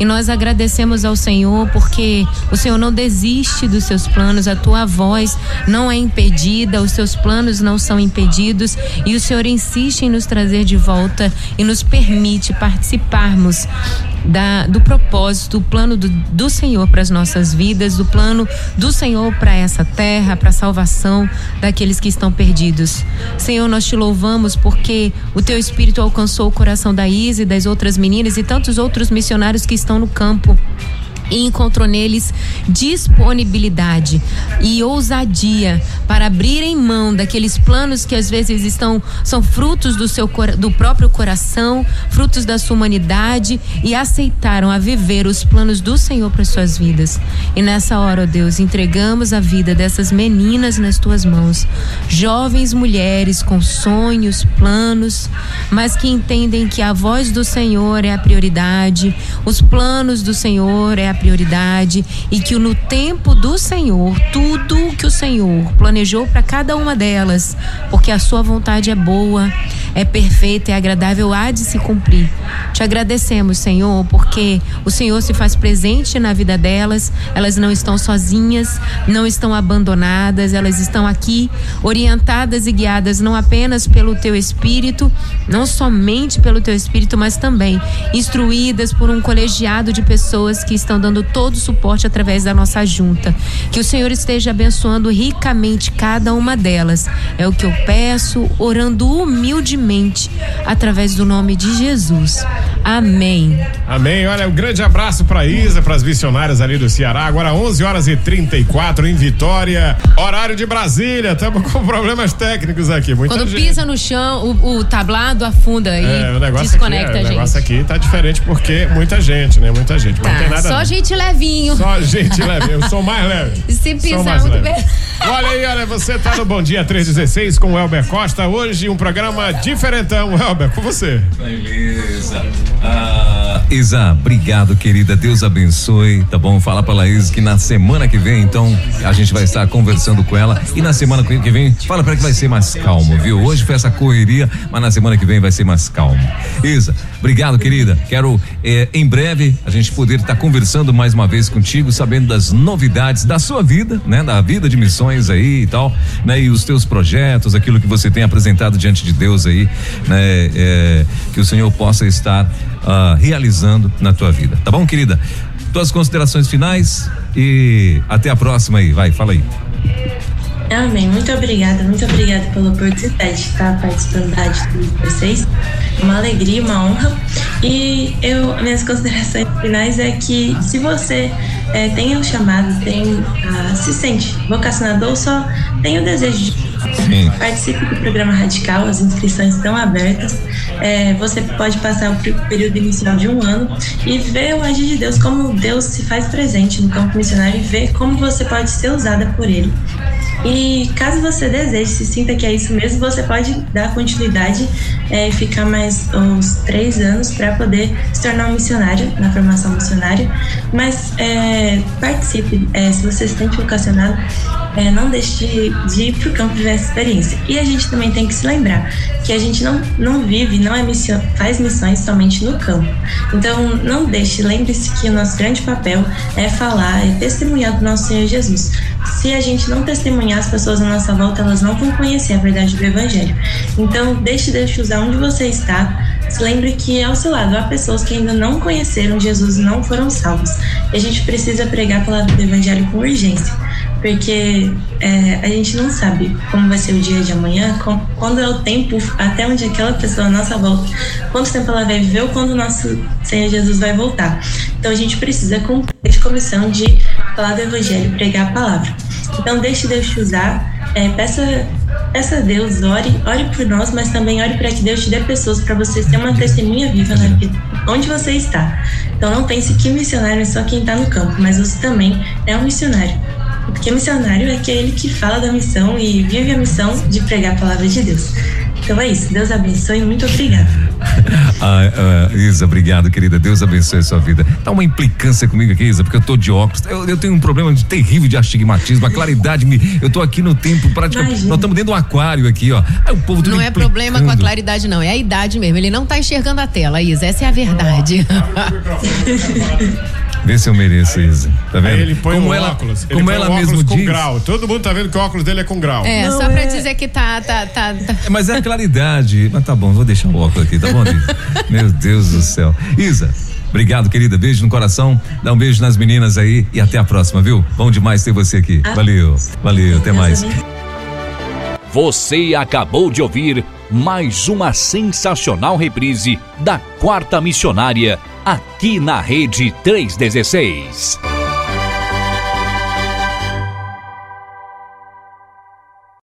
Speaker 5: E nós agradecemos ao Senhor porque o Senhor não desiste dos seus planos, a tua voz não é impedida, os seus planos não são impedidos e o Senhor insiste em nos trazer de volta e nos permite participarmos da, do propósito, do plano do, do Senhor para as nossas vidas, do plano do Senhor para essa terra, para a salvação daqueles que estão perdidos. Senhor, nós te louvamos porque o teu espírito alcançou o coração da Isa e das outras meninas e tantos outros missionários que estão no campo e encontrou neles disponibilidade e ousadia para abrirem mão daqueles planos que às vezes estão são frutos do seu do próprio coração, frutos da sua humanidade e aceitaram a viver os planos do Senhor para suas vidas. E nessa hora, ó Deus, entregamos a vida dessas meninas nas tuas mãos, jovens mulheres com sonhos, planos, mas que entendem que a voz do Senhor é a prioridade, os planos do Senhor é a prioridade e que no tempo do Senhor, tudo que o Senhor planejou para cada uma delas, porque a sua vontade é boa, é perfeita, é agradável, há de se cumprir. Te agradecemos, Senhor, porque o Senhor se faz presente na vida delas, elas não estão sozinhas, não estão abandonadas, elas estão aqui orientadas e guiadas não apenas pelo teu espírito, não somente pelo teu espírito, mas também instruídas por um colegiado de pessoas que estão dando todo o suporte através da nossa junta. Que o Senhor esteja abençoando ricamente cada uma delas. É o que eu peço, orando humildemente através do nome de Jesus. Amém.
Speaker 4: Amém. Olha, um grande abraço para Isa, para as missionárias ali do Ceará. Agora 11 horas e 34 em Vitória, horário de Brasília. Estamos com problemas técnicos aqui. Muita
Speaker 5: Quando
Speaker 4: gente.
Speaker 5: pisa no chão, o, o tablado afunda e
Speaker 4: É, o negócio
Speaker 5: desconecta
Speaker 4: aqui, é,
Speaker 5: a
Speaker 4: o
Speaker 5: gente.
Speaker 4: negócio aqui tá diferente porque muita gente, né? Muita gente. Mas não tem
Speaker 5: Tá,
Speaker 4: nada.
Speaker 5: só
Speaker 4: não.
Speaker 5: Gente levinho.
Speaker 4: Só gente leve. Eu sou mais leve. (laughs)
Speaker 5: Se pisar
Speaker 4: mais
Speaker 5: muito
Speaker 4: leve.
Speaker 5: bem. (laughs)
Speaker 4: Olha aí, olha, você tá no Bom Dia 316 com o Elber Costa. Hoje um programa diferentão. Elber, com você.
Speaker 2: Beleza. Ah, Isa, obrigado, querida. Deus abençoe. Tá bom? Fala pra Laís que na semana que vem, então, a gente vai estar conversando com ela. E na semana que vem, fala pra ela que vai ser mais calmo, viu? Hoje foi essa correria, mas na semana que vem vai ser mais calmo. Isa, obrigado, querida. Quero, eh, em breve, a gente poder estar conversando mais uma vez contigo, sabendo das novidades da sua vida, né? Da vida de missões aí e tal, né? E os teus projetos, aquilo que você tem apresentado diante de Deus aí, né? Eh, que o Senhor possa estar ah, realizando na tua vida. Tá bom, querida? Tuas considerações finais e até a próxima aí. Vai, fala aí.
Speaker 3: Amém. Muito obrigada, muito obrigada pela oportunidade de estar participando da de vocês. Uma alegria, uma honra. E eu, minhas (laughs) considerações finais é que se você eh, tem um chamado, tem, ah, se sente vocacionado ou só tem o desejo de
Speaker 2: Sim.
Speaker 3: Participe do programa Radical, as inscrições estão abertas. É, você pode passar o período inicial de um ano e ver o agir de Deus, como Deus se faz presente no campo missionário e ver como você pode ser usada por Ele. E caso você deseje, se sinta que é isso mesmo, você pode dar continuidade é, e ficar mais uns três anos para poder se tornar um missionário na formação missionária. Mas é, participe, é, se você se sente vocacionado, é, não deixe de, de ir para o campo viver essa experiência. E a gente também tem que se lembrar que a gente não, não vive, não é missão, faz missões somente no campo. Então não deixe, lembre-se que o nosso grande papel é falar, é testemunhar do nosso Senhor Jesus. Se a gente não testemunhar, as pessoas à nossa volta elas não vão conhecer a verdade do Evangelho. Então deixe Deus te usar onde você está. Se lembre que ao seu lado há pessoas que ainda não conheceram Jesus e não foram salvos. E a gente precisa pregar a palavra do Evangelho com urgência porque é, a gente não sabe como vai ser o dia de amanhã, com- quando é o tempo, até onde aquela pessoa à nossa volta, quanto tempo ela vai viver ou quando o nosso Senhor Jesus vai voltar. Então a gente precisa cumprir a comissão de falar do Evangelho, pregar a palavra. Então deixe Deus te usar, é, peça, peça a Deus, ore, ore por nós, mas também ore para que Deus te dê pessoas para você ser uma testemunha viva na vida, onde você está. Então não pense que missionário é só quem está no campo, mas você também é um missionário. Porque missionário é aquele que fala da missão e vive a missão de pregar a palavra de Deus. Então é isso. Deus abençoe. Muito obrigada. (laughs)
Speaker 2: Ah, ah, Isa, obrigado, querida. Deus abençoe a sua vida. Tá uma implicância comigo aqui, Isa, porque eu tô de óculos. Eu, eu tenho um problema de- terrível de astigmatismo. A claridade me. Eu tô aqui no tempo praticamente.
Speaker 3: Imagina.
Speaker 2: Nós estamos dentro de um aquário aqui, ó. Aí o povo
Speaker 5: Não é problema com a claridade, não. É a idade mesmo. Ele não tá enxergando a tela, Isa. Essa é a verdade. (laughs) (laughs)
Speaker 2: Vê se eu mereço, Isa. Tá vendo?
Speaker 4: Aí ele põe
Speaker 2: como
Speaker 4: o
Speaker 2: ela,
Speaker 4: óculos. Ele
Speaker 2: como
Speaker 4: põe
Speaker 2: ela
Speaker 4: óculos
Speaker 2: mesmo
Speaker 4: com
Speaker 2: diz.
Speaker 4: grau. Todo mundo tá vendo que o óculos dele é com grau.
Speaker 5: É, só pra dizer que tá, tá, tá, tá-
Speaker 2: Mas é a claridade. Mas tá bom, vou deixar o óculos aqui, tá bom, Isa? (laughs) Meu Deus do céu. Isa, obrigado, querida. Beijo no coração. Dá um beijo nas meninas aí e até a próxima, viu? Bom demais ter você aqui. Valeu. Valeu, até mais.
Speaker 1: Você acabou de ouvir mais uma sensacional reprise da Quarta Missionária aqui na Rede 316.